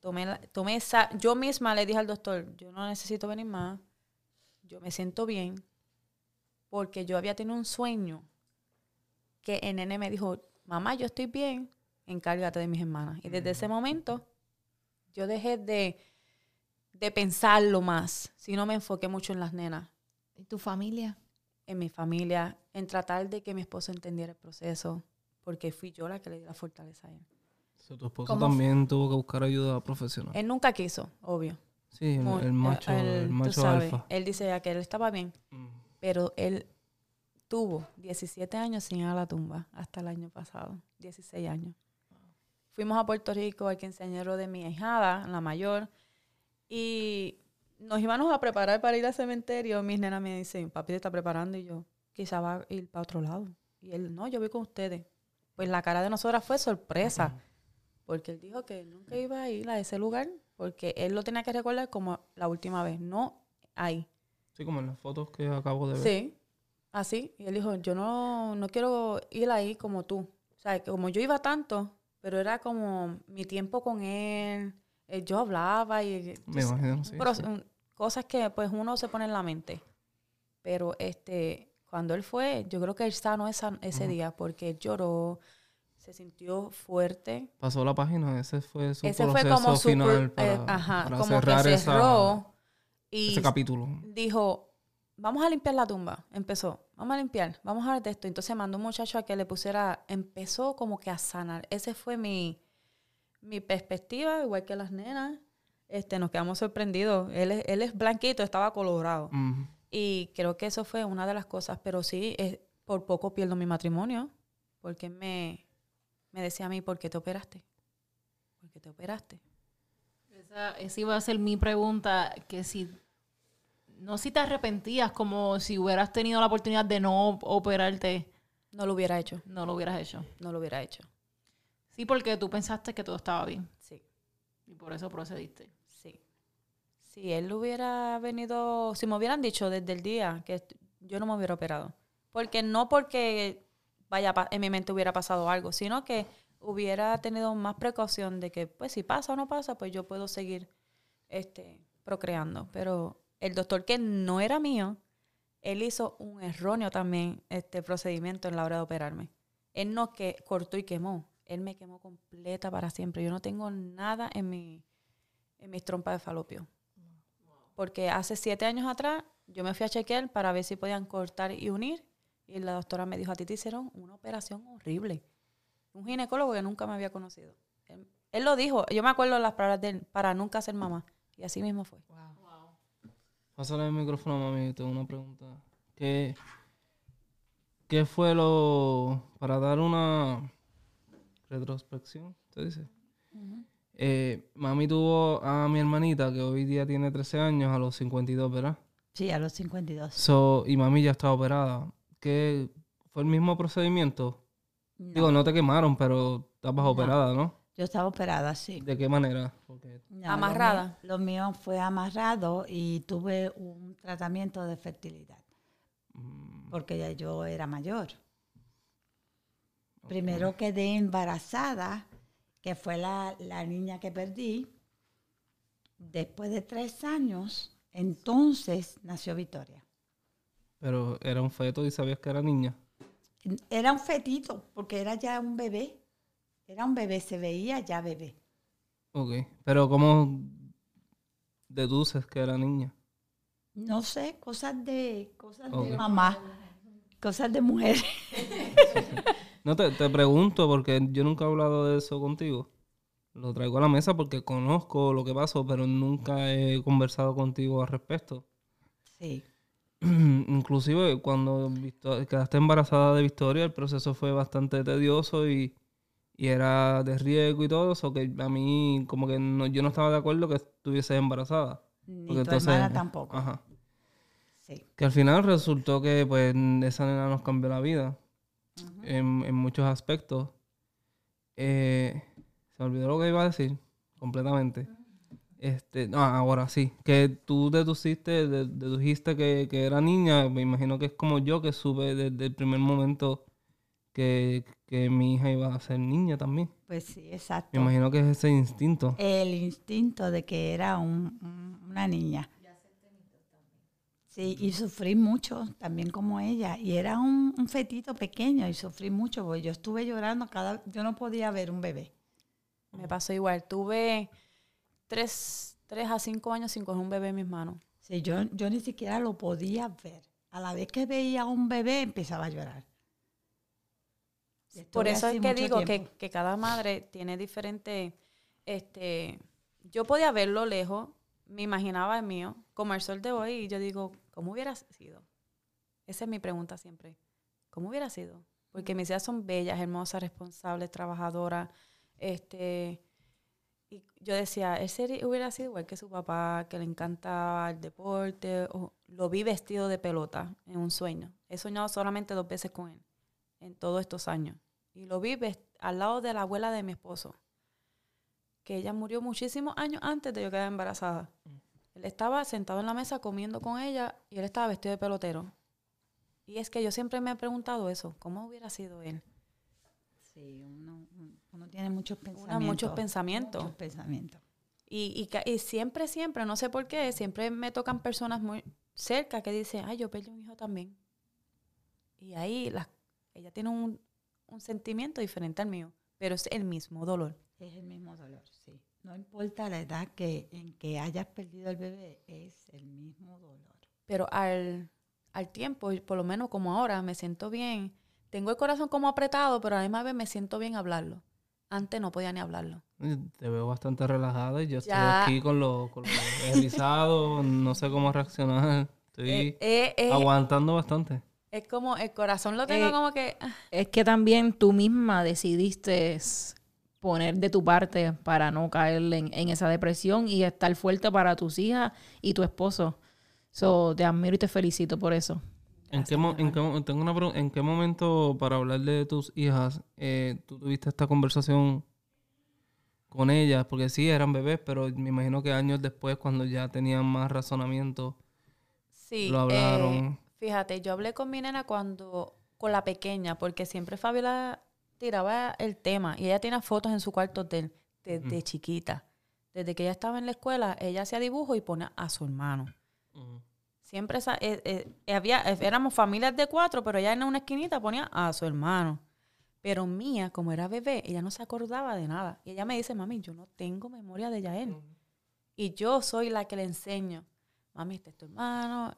Tomé, la- tomé esa, yo misma le dije al doctor, yo no necesito venir más, yo me siento bien, porque yo había tenido un sueño que el nene me dijo, mamá, yo estoy bien, encárgate de mis hermanas. Y desde ese momento yo dejé de, de pensarlo más, sino me enfoqué mucho en las nenas, ¿Y tu familia? en mi familia, en tratar de que mi esposo entendiera el proceso, porque fui yo la que le di la fortaleza a él. So, tu esposo ¿Cómo también tuvo que buscar ayuda profesional. Él nunca quiso, obvio. sí, el, macho, el macho sabes, alfa. Él dice ya que él estaba bien, Mm. pero él tuvo 17 años sin ir a la tumba hasta el año pasado, 16 años. Fuimos a Puerto Rico al quinceañero de mi ahijada, la mayor, y nos íbamos a preparar para ir al cementerio. Mis nenas me dicen, papi te está preparando y yo, quizá va a ir para otro lado. Y él, no, yo voy con ustedes. Pues la cara de nosotras fue sorpresa, porque él dijo que nunca iba a ir a ese lugar, porque él lo tenía que recordar como la última vez, no ahí. Sí, como en las fotos que acabo de ver. Sí, así. Y él dijo, yo no, no quiero ir ahí como tú. O sea, que como yo iba tanto, pero era como mi tiempo con él. eh, yo hablaba y... Me imagino, sí, pero sí. un- cosas que pues uno se pone en la mente. Pero este, cuando él fue, yo creo que él sanó esa, ese día porque él lloró, se sintió fuerte. Pasó la página, ese fue su Ese fue proceso como su... final pro- eh, para, ajá, para como cerrar que esa- cerró. y ese capítulo. dijo, vamos a limpiar la tumba. Empezó, vamos a limpiar, vamos a ver esto. Entonces mandó un muchacho a que le pusiera, empezó como que a sanar. Ese fue mi, mi perspectiva, igual que las nenas. Este, nos quedamos sorprendidos. Él es, él es blanquito, estaba colorado. Mm. Y creo que eso fue una de las cosas. Pero sí, es- por poco pierdo mi matrimonio. Porque me, me decía a mí, ¿por qué te operaste? ¿Por qué te operaste? Esa, esa iba a ser mi pregunta, que si, no si te arrepentías, como si hubieras tenido la oportunidad de no operarte, No lo hubiera hecho. no lo hubieras hecho. No lo hubiera hecho. Sí, porque tú pensaste que todo estaba bien Sí. y por eso procediste. Si él hubiera venido, si me hubieran dicho desde el día que yo no me hubiera operado. Porque no porque vaya en mi mente hubiera pasado algo, sino que hubiera tenido más precaución de que, pues, si pasa o no pasa, pues yo puedo seguir este, procreando. Pero el doctor que no era mío, él hizo un erróneo también este procedimiento en la hora de operarme. Él no que cortó y quemó. Él me quemó completa para siempre. Yo no tengo nada en mi, en mis trompas de falopio. Porque hace siete años atrás yo me fui a chequear para ver si podían cortar y unir. Y la doctora me dijo, a ti te hicieron una operación horrible. Un ginecólogo que nunca me había conocido. Él, él lo dijo, yo me acuerdo las palabras de él, para nunca ser mamá. Y así mismo fue. Pásale el micrófono, mami, tengo una pregunta. ¿Qué, ¿Qué fue lo... para dar una retrospección, ¿te dice? Eh, mami tuvo a mi hermanita, que hoy día tiene 13 años, a los 52, ¿verdad? Sí, a los 52. So, y mami ya estaba operada. ¿Qué fue el mismo procedimiento? No, Digo, no te quemaron, pero estabas No. operada, ¿no? yo estaba operada, sí. ¿De qué manera? Porque, No, Amarrada. Lo mío, lo mío fue amarrado y tuve un tratamiento de fertilidad. mm, Porque ya yo era mayor. Primero quedé embarazada, que fue la, la niña que perdí. Después de tres años, entonces nació Victoria. pero era un feto y sabías que era niña. Era un fetito, porque era ya un bebé. Era un bebé, se veía ya bebé. Ok. Pero ¿cómo deduces que era niña? No sé, cosas de, cosas de mamá, cosas de mujer. No, te, te pregunto porque yo nunca he hablado de eso contigo. Lo traigo a la mesa porque conozco lo que pasó, pero nunca he conversado contigo al respecto. Sí. Inclusive cuando quedaste embarazada de Victoria, el proceso fue bastante tedioso y, y era de riesgo y todo eso, que a mí como que no, yo no estaba de acuerdo que estuvieses embarazada. Ni Porque tu entonces- hermana tampoco. Ajá. Sí. Que al final resultó que pues esa nena nos cambió la vida en, en muchos aspectos. Eh, se me olvidó lo que iba a decir completamente. Este, no, ahora sí, que tú deduciste, de- dedujiste que, que era niña, me imagino que es como yo que supe desde el primer momento que, que mi hija iba a ser niña también. Pues sí, exacto. Me imagino que es ese instinto. El instinto de que era un- un- una niña. Sí, y sufrí mucho, también como ella. Y era un, un fetito pequeño y sufrí mucho, porque yo estuve llorando cada... Yo no podía ver un bebé. Me pasó igual. Tuve tres, tres a cinco años sin coger un bebé en mis manos. Sí, yo, yo ni siquiera lo podía ver. A la vez que veía a un bebé, empezaba a llorar. Por eso es que digo que, que cada madre tiene diferente, este, yo podía verlo lejos, me imaginaba el mío, como el sol de hoy, y yo digo, ¿cómo hubiera sido? Esa es mi pregunta siempre. ¿Cómo hubiera sido? Porque mis hijas son bellas, hermosas, responsables, trabajadoras, este, y yo decía, él hubiera sido igual que su papá, que le encanta el deporte, o lo vi vestido de pelota en un sueño. He soñado solamente dos veces con él en todos estos años. Y lo vi al lado de la abuela de mi esposo, que ella murió muchísimos años antes de yo quedar embarazada. Él estaba sentado en la mesa comiendo con ella y él estaba vestido de pelotero. Y es que yo siempre me he preguntado eso, ¿cómo hubiera sido él? Sí, uno, uno tiene muchos Uno, pensamientos. muchos pensamientos. Muchos pensamientos. Y, y, y siempre, siempre, no sé por qué, siempre me tocan personas muy cerca que dicen, ay, yo perdí un hijo también. Y ahí las, ella tiene un, un sentimiento diferente al mío, pero es el mismo dolor. Es el mismo dolor, sí. No importa la edad que en que hayas perdido el bebé, es el mismo dolor. Pero al, al tiempo, y por lo menos como ahora, me siento bien. Tengo el corazón como apretado, pero a la misma vez me siento bien hablarlo. Antes no podía ni hablarlo. Te veo bastante relajada y yo estoy aquí con los con no sé cómo reaccionar. Estoy Eh, eh, eh, aguantando bastante. es como el corazón lo tengo Eh, como que... ah, Es que también tú misma decidiste poner de tu parte para no caer en, en esa depresión y estar fuerte para tus hijas y tu esposo. So, te admiro y te felicito por eso. ¿En qué, mo- en qué mo- tengo una pregunta, ¿En qué momento, para hablar de tus hijas, eh, tú tuviste esta conversación con ellas? Porque sí, eran bebés, pero me imagino que años después, cuando ya tenían más razonamiento, Sí, Lo hablaron. eh, fíjate, yo hablé con mi nena cuando, con la pequeña, porque siempre Fabiola tiraba el tema y ella tiene fotos en su cuarto de desde chiquita. Desde que ella estaba en la escuela, ella hacía dibujo y ponía a su hermano. Siempre esa, eh, eh, había, eh, éramos familias de cuatro, pero ella en una esquinita ponía a su hermano. Pero mía, como era bebé, ella no se acordaba de nada. Y ella me dice, mami, yo no tengo memoria de Yael. Y yo soy la que le enseño. Mami, este es tu hermano.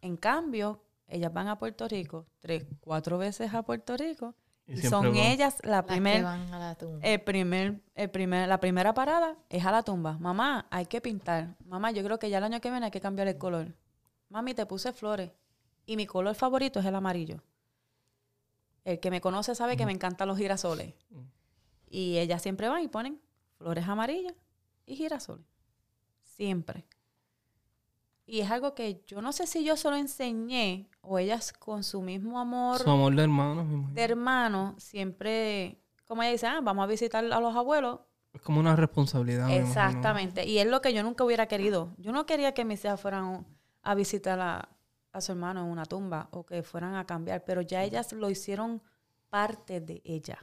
En cambio, ellas van a Puerto Rico tres, cuatro veces a Puerto Rico. Y son van. ellas la Las que primer, van a la tumba. el primer, el primer, la primera parada es a la tumba. Mamá, hay que pintar. Mamá, yo creo que ya el año que viene hay que cambiar el color. Mami, te puse flores. Y mi color favorito es el amarillo. El que me conoce sabe que me encantan los girasoles. Y ellas siempre van y ponen flores amarillas y girasoles. Siempre. Y es algo que yo no sé si yo se lo enseñé o ellas con su mismo amor su amor de hermanos, de hermano, siempre, como ella dice, ah, vamos a visitar a los abuelos. Es como una responsabilidad. Exactamente. Y es lo que yo nunca hubiera querido. Yo no quería que mis hijas fueran a visitar a, a su hermano en una tumba o que fueran a cambiar, pero ya ellas lo hicieron parte de ella.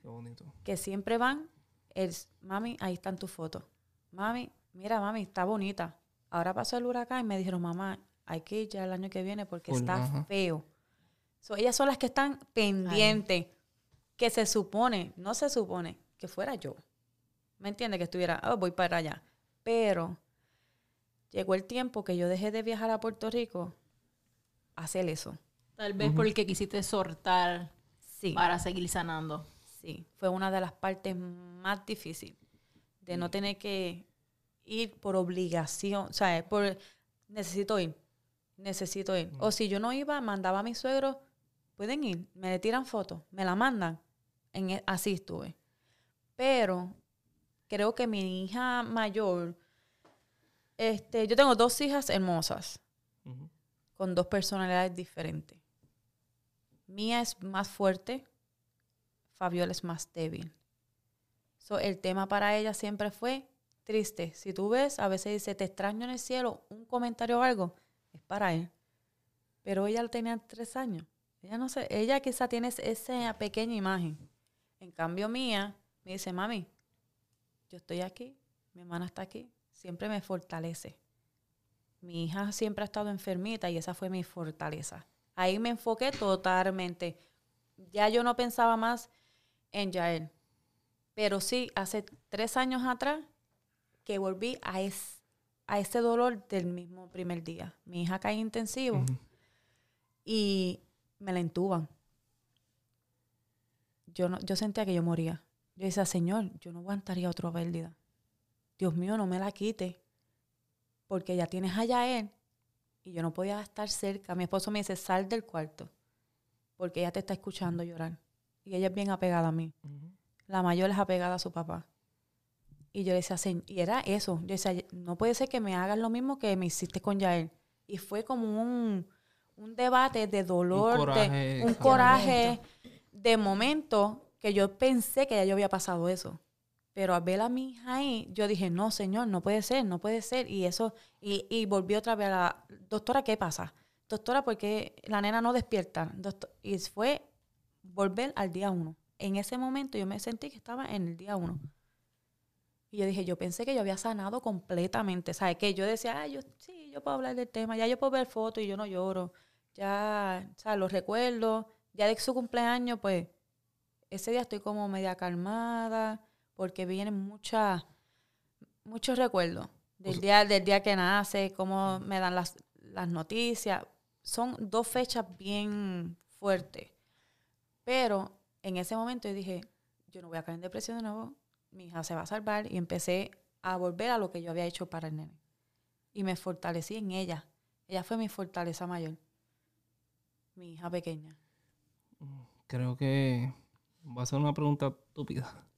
Qué bonito. Que siempre van, es, mami, ahí están tus fotos. Mami, mira, mami, está bonita. Ahora pasó el huracán y me dijeron, mamá, hay que ir ya el año que viene porque está ajá. feo. So, ellas son las que están pendientes. Que se supone, no se supone, que fuera yo. ¿Me entiende? Que estuviera, oh, voy para allá. Pero llegó el tiempo que yo dejé de viajar a Puerto Rico a hacer eso. Tal vez porque quisiste soltar Sí. para seguir sanando. Sí, fue una de las partes más difíciles de no tener que ir por obligación, o sea, por necesito ir, necesito ir. O si yo no iba, mandaba a mis suegros, pueden ir, me le tiran fotos, me la mandan. En, e- así estuve. Pero creo que mi hija mayor, este, yo tengo dos hijas hermosas con dos personalidades diferentes. Mía es más fuerte, Fabiola es más débil. So, el tema para ella siempre fue triste. Si tú ves, a veces dice, te extraño en el cielo, un comentario o algo, es para él. Pero ella tenía tres años. Ella no sé, ella quizá tiene esa pequeña imagen. En cambio mía, me dice, mami, yo estoy aquí, mi hermana está aquí, siempre me fortalece. Mi hija siempre ha estado enfermita y esa fue mi fortaleza. Ahí me enfoqué totalmente. Ya yo no pensaba más en Yael. Pero sí, hace tres años atrás que volví a, es- a ese dolor del mismo primer día. Mi hija cae intensivo Ujú. y me la entuban. Yo, no, yo sentía que yo moría. Yo decía, Señor, yo no aguantaría otra pérdida. Dios mío, no me la quite. Porque ya tienes a Yael y yo no podía estar cerca. Mi esposo me dice, sal del cuarto. Porque ella te está escuchando llorar. Y ella es bien apegada a mí. La mayor es apegada a su papá. Y yo le decía, y era eso. Yo decía, no puede ser que me hagas lo mismo que me hiciste con Yael. Y fue como un, un debate de dolor, de- coraje, un claro. coraje de momento que yo pensé que ya yo había pasado eso. Pero al ver a mi hija ahí, yo dije, no, señor, no puede ser, no puede ser. Y eso, y, y volví otra vez a la, doctora, ¿qué pasa? Doctora, ¿por qué la nena no despierta? Doctor- y fue volver al día uno. En ese momento yo me sentí que estaba en el día uno. Y yo dije, yo pensé que yo había sanado completamente. ¿Sabes? Que yo decía, ah, yo sí, yo puedo hablar del tema, ya yo puedo ver fotos y yo no lloro. Ya, ¿sabes? Los recuerdo. Ya de su cumpleaños, pues, ese día estoy como media calmada, porque vienen muchas, muchos recuerdos del, sea- día, del día que nace, cómo me dan las, las noticias. Son dos fechas bien fuertes. Pero en ese momento yo dije, yo no voy a caer en depresión de nuevo, mi hija se va a salvar y empecé a volver a lo que yo había hecho para el nene. Y me fortalecí en ella. Ella fue mi fortaleza mayor. Mi hija pequeña. Creo que va a ser una pregunta estúpida,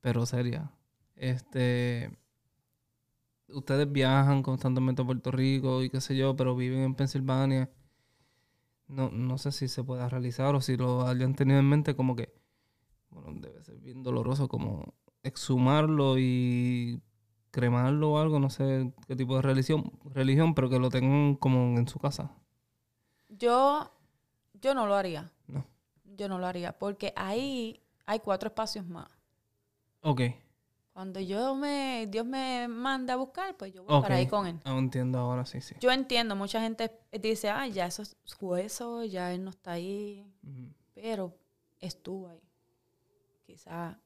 pero seria. Este, ustedes viajan constantemente a Puerto Rico y qué sé yo, pero viven en Pensilvania. No, no sé si se pueda realizar o si lo hayan tenido en mente como que, bueno, debe ser bien doloroso como exhumarlo y cremarlo o algo, no sé qué tipo de religión, religión, pero que lo tengan como en su casa. Yo, yo no lo haría. No. Yo no lo haría. Porque ahí hay cuatro espacios más. Ok. Cuando yo me, Dios me manda a buscar, pues yo voy para ahí con él. Ah, entiendo ahora, sí, sí. Yo entiendo, mucha gente dice, ah, ya eso es hueso, ya él no está ahí. Pero estuvo ahí. Quizá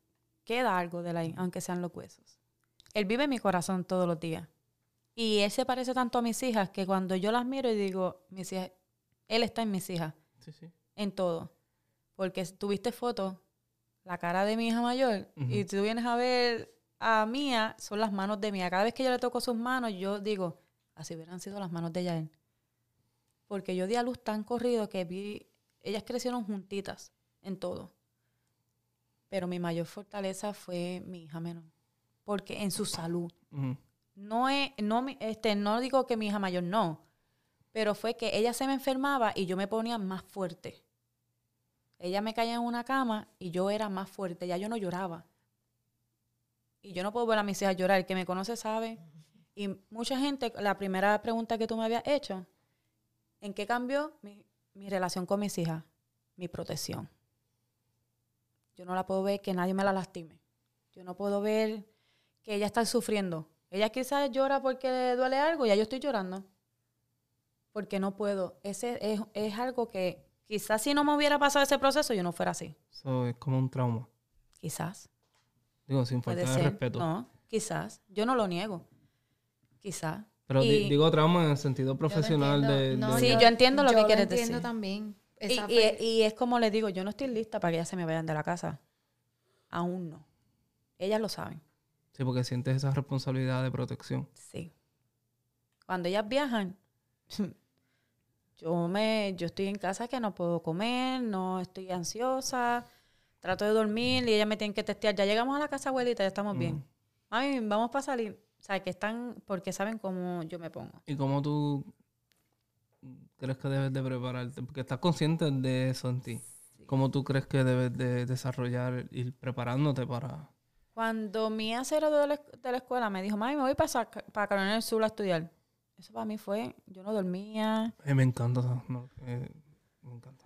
queda algo de él aunque sean los huesos. Él vive en mi corazón todos los días. Y él se parece tanto a mis hijas que cuando yo las miro y digo, mis hijas, él está en mis hijas, Sí, sí. en todo. Porque tuviste fotos, la cara de mi hija mayor, y tú vienes a ver a Mía, son las manos de Mía. Cada vez que yo le toco sus manos, yo digo, así hubieran sido las manos de Yael. Porque yo di a luz tan corrido que vi, ellas crecieron juntitas en todo. Pero mi mayor fortaleza fue mi hija menor. Porque en su salud. No, es, no, este, no digo que mi hija mayor no, pero fue que ella se me enfermaba y yo me ponía más fuerte. Ella me caía en una cama y yo era más fuerte, ya yo no lloraba. Y yo no puedo ver a mis hijas llorar, el que me conoce sabe. Y mucha gente, la primera pregunta que tú me habías hecho, ¿en qué cambió mi, mi relación con mis hijas? Mi protección. Yo no la puedo ver que nadie me la lastime. Yo no puedo ver que ella está sufriendo. Ella quizás llora porque le duele algo, ya yo estoy llorando. Porque no puedo. Ese es, es algo que quizás si no me hubiera pasado ese proceso, yo no fuera así. Eso es como un trauma. Quizás. Digo, sin falta de ser. respeto. No, quizás. Yo no lo niego. Quizás. Pero Y- digo trauma en el sentido profesional de, No, de- Sí, yo entiendo lo que quieres entiendo decir. también. Y, Esa y- es como les digo, yo no estoy lista para que ellas se me vayan de la casa. Aún no. Ellas lo saben. Sí, porque sientes esa responsabilidad de protección. Sí. Cuando ellas viajan, yo me, yo estoy en casa que no puedo comer, no estoy ansiosa, trato de dormir y ellas me tienen que testear. Ya llegamos a la casa, abuelita, ya estamos bien. Ujú. Mami, vamos para salir. O sea, que están, porque saben cómo yo me pongo. ¿Y cómo tú crees que debes de prepararte? Porque estás consciente de eso en ti. ¿Cómo tú crees que debes de desarrollar, ir preparándote para... Cuando mi se graduó de la, esc- de la escuela, me dijo, mami, me voy para, para Carolina del Sur a estudiar. Eso para mí fue, yo no dormía. Eh, me encanta, no, eh, me encanta.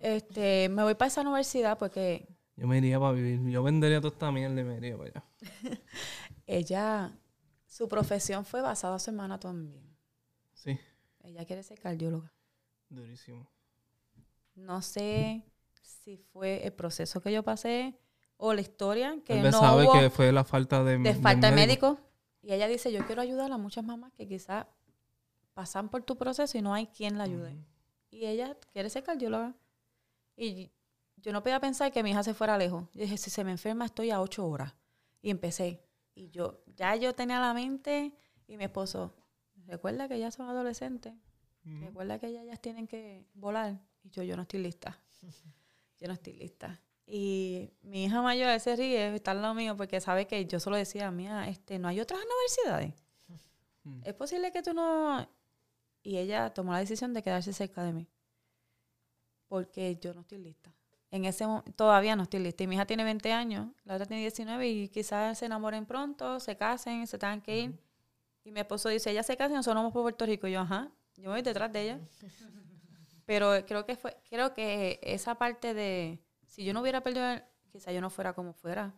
Este, me voy para esa universidad porque Yo me iría para vivir. Yo vendería toda esta mierda y me iría para allá. ella, su profesión fue basada en su hermana también. Sí, Ella quiere ser cardióloga. durísimo. No sé si fue el proceso que yo pasé o la historia que no sabe hubo que fue la falta de, de falta de médico. Y ella dice, yo quiero ayudar a muchas mamás que quizás pasan por tu proceso y no hay quien la ayude. Y ella quiere ser cardióloga. Y yo no podía pensar que mi hija se fuera lejos. Yo dije, si se me enferma estoy a ocho horas. Y empecé. Y yo, ya yo tenía la mente y mi esposo, recuerda que ya son adolescentes. Recuerda que ellas tienen que volar. Y yo, yo no estoy lista. Yo no estoy lista. Y mi hija mayor se ríe, está al lado mío, porque sabe que yo solo decía, mía, este, no hay otras universidades. Mm. Es posible que tú no... Y ella tomó la decisión de quedarse cerca de mí. Porque yo no estoy lista. En ese todavía no estoy lista. Y mi hija tiene 20 años, la otra tiene 19 y quizás se enamoren pronto, se casen, se tengan que ir. Y mi esposo dice, ella se casa y nosotros vamos por Puerto Rico. Y yo, ajá, yo me voy detrás de ella. Pero creo que fue, creo que esa parte de, si yo no hubiera perdido, quizás yo no fuera como fuera.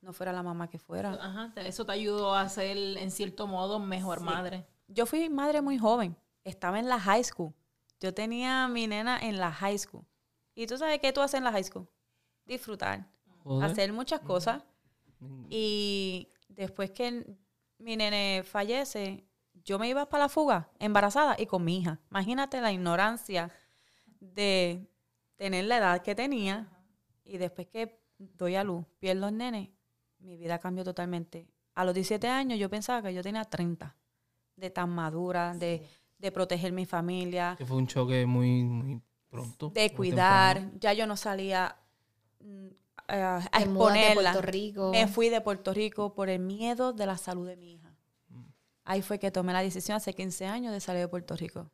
No fuera la mamá que fuera. Ajá, eso te ayudó a ser, en cierto modo, mejor Sí. madre. Yo fui madre muy joven. Estaba en la high school. Yo tenía a mi nena en la high school. ¿Y tú sabes qué tú haces en la high school? Disfrutar. Joder. Hacer muchas cosas. Y después que mi nene fallece, yo me iba para la fuga, embarazada y con mi hija. Imagínate la ignorancia de tener la edad que tenía y después que doy a luz, pierdo el nene, mi vida cambió totalmente. A los 17 años yo pensaba que yo tenía 30, de tan madura, de, de proteger mi familia, Que fue un choque muy, muy pronto. de cuidar. temprano. Ya yo no salía mm, a, a de exponerla. Puerto Rico. Me fui de Puerto Rico por el miedo de la salud de mi hija. Ahí fue que tomé la decisión hace 15 años de salir de Puerto Rico.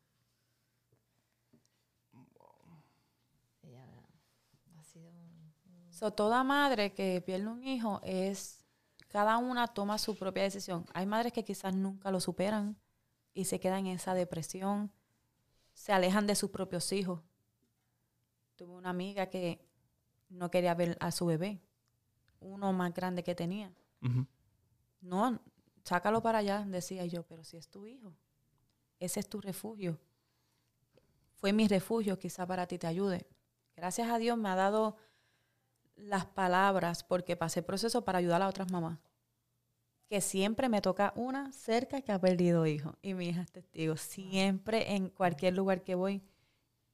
Ha sido un- So, toda madre que pierde un hijo es, cada una toma su propia decisión. Hay madres que quizás nunca lo superan y se quedan en esa depresión, se alejan de sus propios hijos. Tuve una amiga que no quería ver a su bebé, uno más grande que tenía. No, sácalo para allá, decía yo, pero si es tu hijo, ese es tu refugio. Fue mi refugio, quizá para ti te ayude. Gracias a Dios me ha dado las palabras porque pasé el proceso para ayudar a otras mamás. Que siempre me toca una cerca que ha perdido hijo. Y mi hija es testigo. Siempre en cualquier lugar que voy,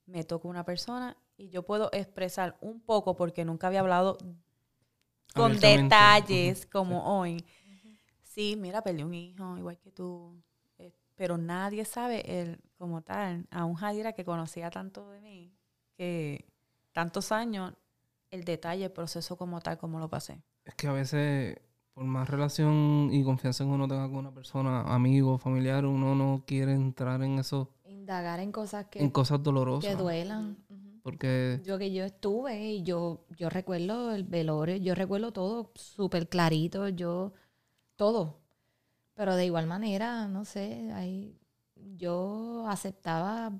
me toca una persona y yo puedo expresar un poco porque nunca había hablado con detalles como hoy. Sí, mira, perdí un hijo, igual que tú. Eh, pero nadie sabe el, como tal, a un Jadira que conocía tanto de mí, que tantos años, el detalle, el proceso como tal, como lo pasé. Es que a veces, por más relación y confianza que uno tenga con una persona, amigo, familiar, uno no quiere entrar en eso, Indagar en cosas que, en cosas dolorosas. que duelan. Porque Yo que yo estuve y yo, yo recuerdo el velorio, yo recuerdo todo súper clarito, yo, todo. Pero de igual manera, no sé, ahí yo aceptaba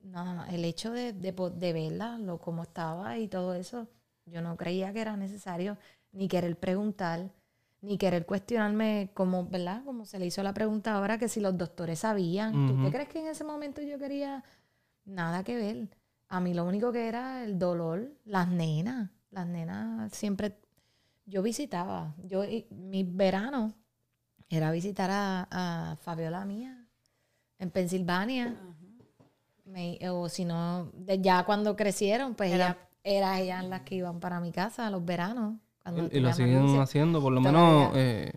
nada más, el hecho de, de, de verla, lo como estaba y todo eso. Yo no creía que era necesario ni querer preguntar, ni querer cuestionarme como, ¿verdad? Como se le hizo la pregunta ahora que si los doctores sabían. ¿Tú Ujú. te crees que en ese momento yo quería nada que ver? A mí lo único que era el dolor, las nenas. Las nenas siempre. Yo visitaba. Yo, y- mi verano era visitar a, a Fabiola mía en Pensilvania. Me- o si no, de- ya cuando crecieron, pues Era- ella, era ellas las que iban para mi casa a los veranos. cuando y, lo siguen haciendo, por lo menos eh,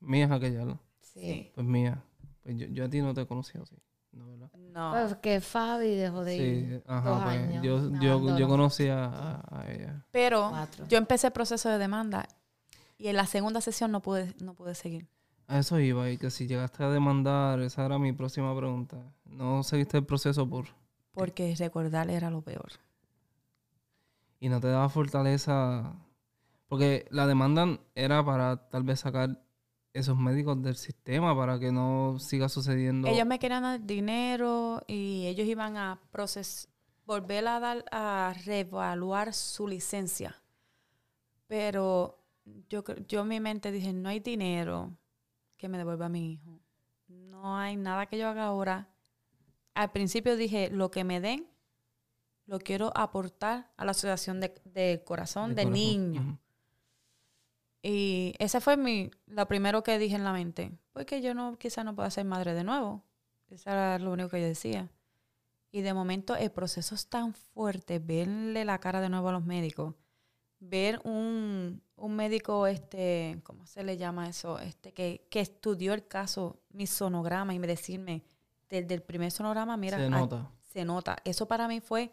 mía es aquella, ¿no? Sí. Pues mía. Pues yo, yo a ti no te conocía así, ¿no verdad? No. Pues que Fabi dejó de ir. Sí, ajá, dos pues años, yo, yo, conocí a, a- a ella. Pero Cuatro. yo empecé el proceso de demanda y en la segunda sesión no pude, no pude seguir. A eso iba, y que si llegaste a demandar, esa era mi próxima pregunta. ¿No seguiste el proceso por... Porque recordar era lo peor. y no te daba fortaleza? Porque la demanda era para tal vez sacar esos médicos del sistema para que no siga sucediendo. Ellos me querían dar dinero y ellos iban a proces volver a dar a reevaluar su licencia. Pero yo yo en mi mente dije, no hay dinero que me devuelva a mi hijo. No hay nada que yo haga ahora al principio dije, lo que me den, lo quiero aportar a la asociación de, de corazón de, corazón. Ujú. Y ese fue mi, lo primero que dije en la mente. Porque yo no, quizás no pueda ser madre de nuevo. Eso era lo único que yo decía. Y de momento el proceso es tan fuerte, verle la cara de nuevo a los médicos, ver un, un médico, este, ¿cómo se le llama eso? Este, que, que estudió el caso, mi sonograma, y me decirme, desde el primer sonograma, mira, Se ah, nota. se nota. Eso para mí fue,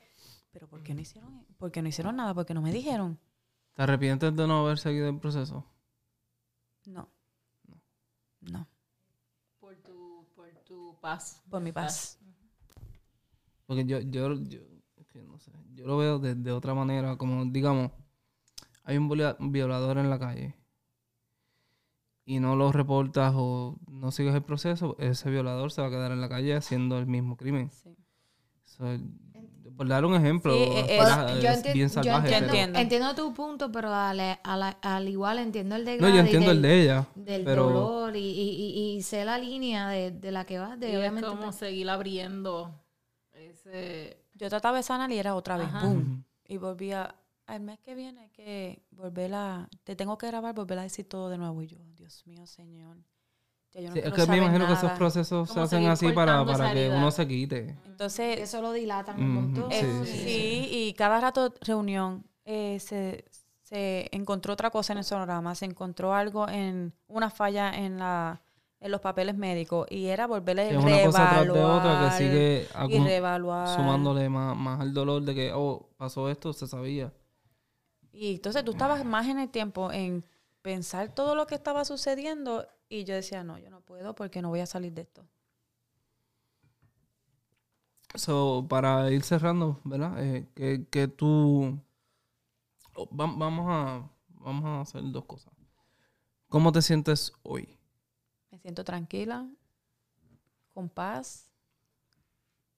pero ¿por qué no hicieron, por qué no hicieron nada? ¿Por qué no me dijeron? ¿Te arrepientes de no haber seguido el proceso? No. No. Por tu, por tu paz. Por mi paz. Porque yo, yo, yo, es que no sé, yo lo veo de, de otra manera, como digamos, hay un viola- violador en la calle y no lo reportas o no sigues el proceso, ese violador se va a quedar en la calle haciendo el mismo crimen. Sí. So, por dar un ejemplo, Sí, eh, eh, ¿verdad? Yo es enti- bien yo salvaje. entiendo, pero- entiendo. entiendo tu punto, pero al, al- al igual entiendo el de No, Gladys yo entiendo del, el de ella, del pero dolor y, y, y, y sé la línea de, de la que vas, de Y es obviamente como pues, seguir abriendo ese... Yo trataba de sanar y era otra vez. Ajá. ¡Boom! Ujú. Y volvía. Al mes que viene hay que volver a. Te tengo que grabar, volver a decir todo de nuevo. Y yo, Dios mío, Señor. Ya yo no Sí, es que me imagino que esos nada. procesos se hacen así para, para que uno se quite. Entonces, eso lo dilatan un montón. eh, sí, sí, sí, y cada rato reunión eh, se, se encontró otra cosa en el sonorama, se encontró algo en una falla en la en los papeles médicos y era volverle Que a es una cosa tras de otra que sigue y reevaluar. sumándole más, más al dolor de que, oh, pasó esto, se sabía. Y entonces tú estabas más en el tiempo en pensar todo lo que estaba sucediendo y yo decía, no, yo no puedo porque no voy a salir de esto. So, para ir cerrando, ¿verdad? Eh, que, que tú... oh, va- vamos, a, vamos a hacer dos cosas. ¿Cómo te sientes hoy? Me siento tranquila, con paz,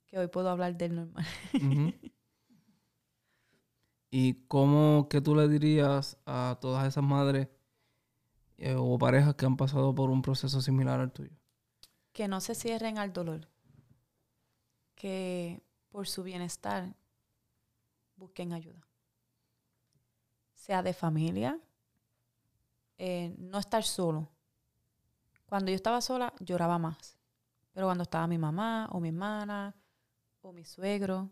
que hoy puedo hablar del normal. ¿Y cómo que tú le dirías a todas esas madres eh, o parejas que han pasado por un proceso similar al tuyo? Que no se cierren al dolor, que por su bienestar busquen ayuda. Sea de familia, eh, no estar solo. Cuando yo estaba sola, lloraba más. Pero cuando estaba mi mamá o mi hermana o mi suegro,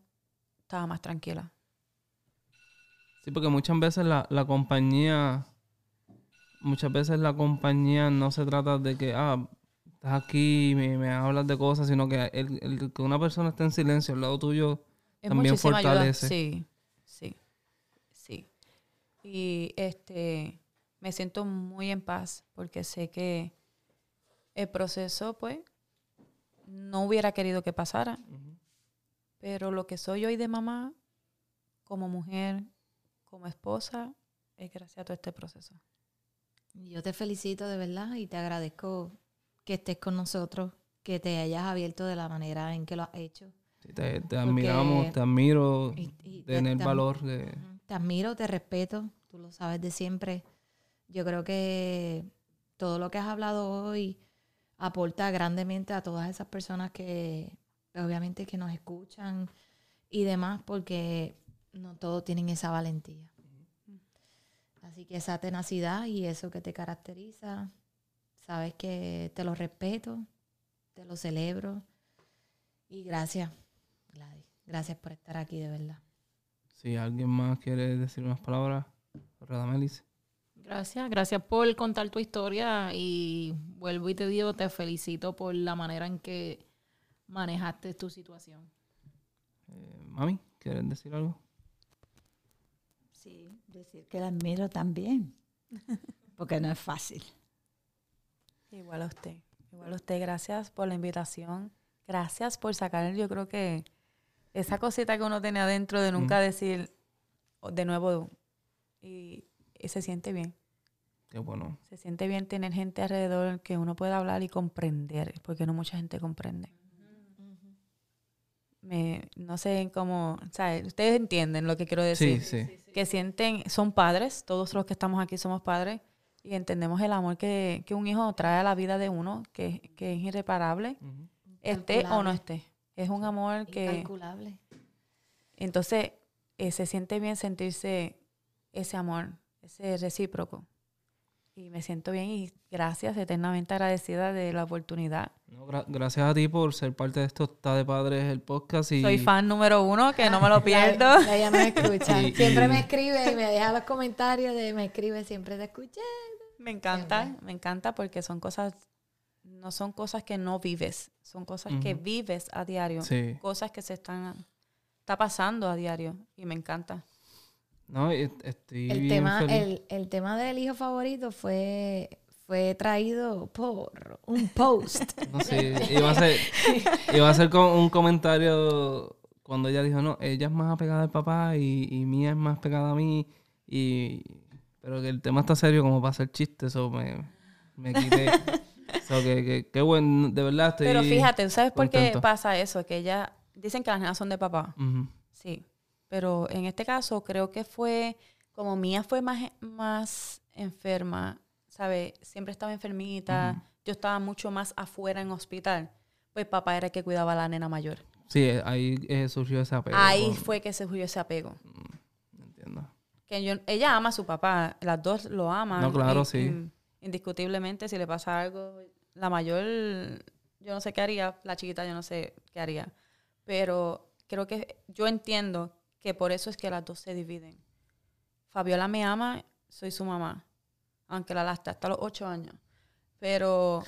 estaba más tranquila. Sí, porque muchas veces la, la compañía, muchas veces la compañía no se trata de que, ah, estás aquí y me, me hablas de cosas, sino que el, el que una persona esté en silencio al lado tuyo Es También ayuda. fortalece. Sí, sí, sí. Y este, me siento muy en paz porque sé que el proceso, pues, no hubiera querido que pasara. Pero lo que soy hoy de mamá, como mujer, como esposa, es gracias a todo este proceso. Yo te felicito de verdad y te agradezco que estés con nosotros, que te hayas abierto de la manera en que lo has hecho. Sí, Te, te admiramos, te admiro, Y- y te- tener te- valor de... Te admiro, te respeto, tú lo sabes de siempre. Yo creo que todo lo que has hablado hoy aporta grandemente a todas esas personas que obviamente que nos escuchan y demás porque no todos tienen esa valentía. Así que esa tenacidad y eso que te caracteriza, sabes que te lo respeto, te lo celebro y gracias, Gladys. Gracias por estar aquí de verdad. Si alguien más quiere decir unas palabras, Radamelis. Gracias, gracias por contar tu historia y vuelvo y te digo, te felicito por la manera en que manejaste tu situación. Eh, Mami, ¿quieres decir algo? Sí, decir que la admiro también, porque no es fácil. Igual a usted. Igual a usted. Gracias por la invitación. Gracias por sacar, yo creo que esa cosita que uno tiene adentro de nunca decir de nuevo y, y se siente bien. Qué bueno. Se siente bien tener gente alrededor que uno pueda hablar y comprender, porque no mucha gente comprende. Me, no sé cómo, ¿sabes? Ustedes entienden lo que quiero Sí, decir. sí. Que sienten, son padres, todos los que estamos aquí somos padres, y entendemos el amor que, que un hijo trae a la vida de uno, que, que es irreparable, esté o no esté. Es un amor que... Incalculable. Entonces, eh, se siente bien sentirse ese amor, ese recíproco. Y me siento bien y gracias, eternamente agradecida de la oportunidad. No, gra- gracias a ti por ser parte de esto. Está de padres el podcast y Soy fan número uno, que no me lo pierdo. Ya, ya me escucha. Y- siempre y- me escribe y me deja los comentarios de me escribe, siempre te escuché. Me encanta, me encanta porque son cosas, no son cosas que no vives, son cosas que vives a diario, Sí. cosas que se están, está pasando a diario y me encanta. No, estoy El bien tema, feliz. el, el tema del hijo favorito fue, fue traído por un post. No sé, iba a ser, iba a ser con un comentario cuando ella dijo, no, ella es más apegada al papá y, y mía es más pegada a mí. Y, pero que el tema está serio como para hacer chistes, eso me, me quité. So, que, que, qué bueno, de verdad estoy... Pero fíjate, ¿sabes por qué pasa eso? Que ella, dicen que las nenas son de papá, sí, pero en este caso creo que fue, como mía fue más, más enferma, ¿sabes? Siempre estaba enfermita, yo estaba mucho más afuera en hospital, pues papá era el que cuidaba a la nena mayor. Sí, ahí eh, surgió ese apego. Ahí fue que surgió ese apego. Entiendo. Que yo, ella ama a su papá, las dos lo aman. No, claro, sí. in- indiscutiblemente, si le pasa algo, la mayor, yo no sé qué haría, la chiquita yo no sé qué haría. Pero creo que yo entiendo que por eso es que las dos se dividen. Fabiola me ama, soy su mamá, aunque la lastra hasta los ocho años. Pero,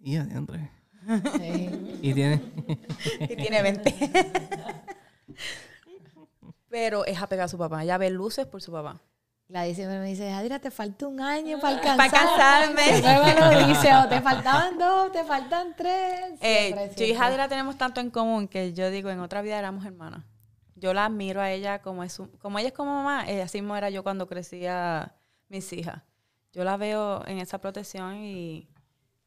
Y adiante. Sí. Y tiene... y tiene 20. Pero es apegada a su papá, ella ve luces por su papá. La siempre me dice, Adira, te falta un año para alcanzar. Para casarme. Luego lo dice, o te faltaban dos, te faltan tres. Eh, yo y. Jadira tenemos tanto en común que yo digo, en otra vida éramos hermanas. Yo la admiro a ella como es su- como ella es como mamá, eh, así mismo era yo cuando crecía mis hijas. Yo la veo en esa protección y,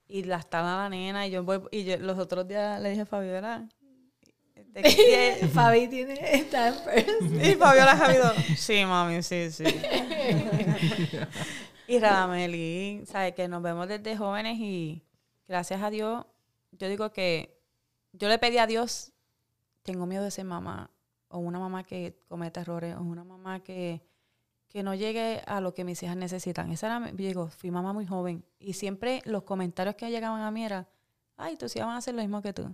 y la está la nena y yo voy y yo, los otros días le dije a Fabiola ¿de qué- Fabi tiene, está en first. y Fabiola Javido, sí, mami, sí, sí. y Radameli, ¿sabes? Que nos vemos desde jóvenes y gracias a Dios, yo digo que yo le pedí a Dios, tengo miedo de ser mamá, o una mamá que cometa errores, o una mamá que, que no llegue a lo que mis hijas necesitan. Esa era, digo, fui mamá muy joven y siempre los comentarios que llegaban a mí era, ay, tus hijas van a hacer lo mismo que tú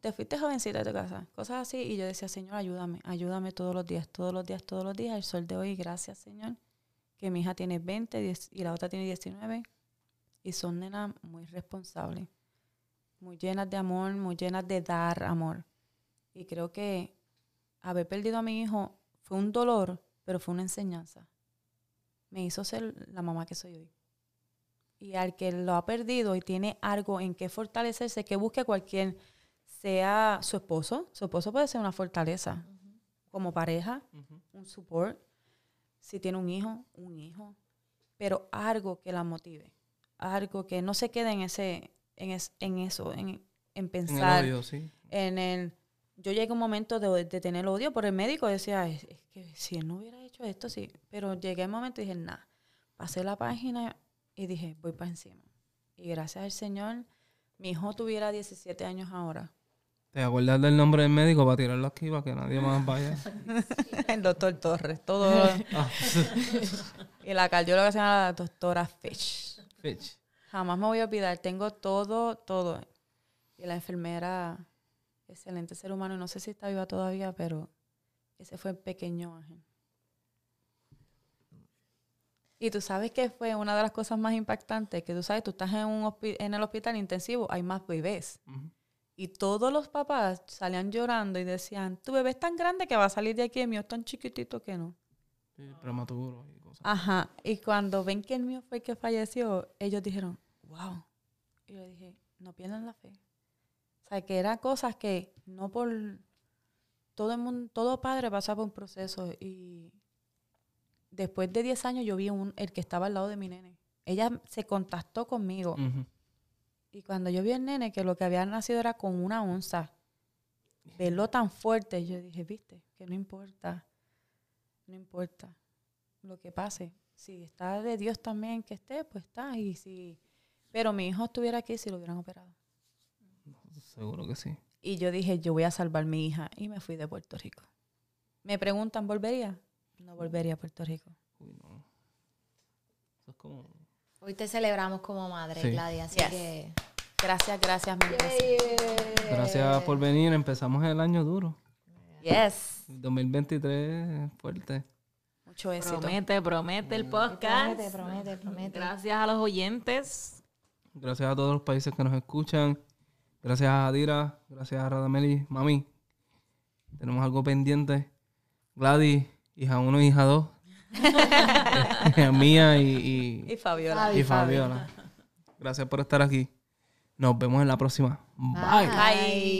te fuiste jovencita de tu casa, cosas así. Y yo decía, Señor, ayúdame, ayúdame todos los días, todos los días, todos los días. El sol de hoy, gracias, Señor, que mi hija tiene 20 10 y la otra tiene 19. Y son nenas muy responsables, muy llenas de amor, muy llenas de dar amor. Y creo que haber perdido a mi hijo fue un dolor, pero fue una enseñanza. Me hizo ser la mamá que soy hoy. Y al que lo ha perdido y tiene algo en que fortalecerse, que busque cualquier sea su esposo. Su esposo puede ser una fortaleza como pareja, un support. Si tiene un hijo, un hijo. Pero algo que la motive. Algo que no se quede en ese, en, es- en eso, en, en En el pensar, odio, sí. en el... Yo llegué a un momento de, de tener odio por el médico. Decía, es, es que si él no hubiera hecho esto, sí. Pero llegué a un momento y dije, nada. Pasé la página y dije, voy para encima. Y gracias al Señor, mi hijo tuviera 17 años ahora. ¿Te acuerdas del nombre del médico para tirarlo aquí para que nadie más vaya? El doctor Torres, todo. Ah, y la cardióloga se llama la doctora Fish. Fitch. Jamás me voy a olvidar, tengo todo, todo. Y la enfermera, excelente ser humano, no sé si está viva todavía, pero ese fue el pequeño ángel. Y tú sabes que fue una de las cosas más impactantes, que tú sabes, tú estás en, un en el hospital intensivo, hay más bebés. Y todos los papás salían llorando y decían, tu bebé es tan grande que va a salir de aquí, el mío es tan chiquitito que no. Sí, prematuro y cosas. Ajá. Y cuando ven que el mío fue el que falleció, ellos dijeron, wow. Y yo dije, no pierdan la fe. O sea, que eran cosas que no por... Todo el mundo, todo padre pasa por un proceso y después de 10 años yo vi un, el que estaba al lado de mi nene. Ella se contactó conmigo y cuando yo vi al nene que lo que había nacido era con una onza, verlo tan fuerte, yo dije, viste, que no importa, no importa lo que pase. Si está de Dios también que esté, pues está. Y si, pero mi hijo estuviera aquí si lo hubieran operado. Seguro que sí. Y yo dije, yo voy a salvar a mi hija. Y me fui de Puerto Rico. Me preguntan, ¿volvería? No volvería a Puerto Rico. Uy, no. Eso es como... Hoy te celebramos como madre, Sí. Gladys, así Yes. que... Gracias, gracias, veces. Gracias por venir. Empezamos el año duro. Yes. 2023 es fuerte. Mucho éxito. Promete, promete el podcast. Promete, promete, promete. Gracias a los oyentes. Gracias a todos los países que nos escuchan. Gracias a Adira. Gracias a Radameli. Mami, tenemos algo pendiente. Gladys, hija 1 y hija 2. hija mía y, Y Fabiola. y, y Fabiola. Gracias por estar aquí. Nos vemos en la próxima. Bye. Bye.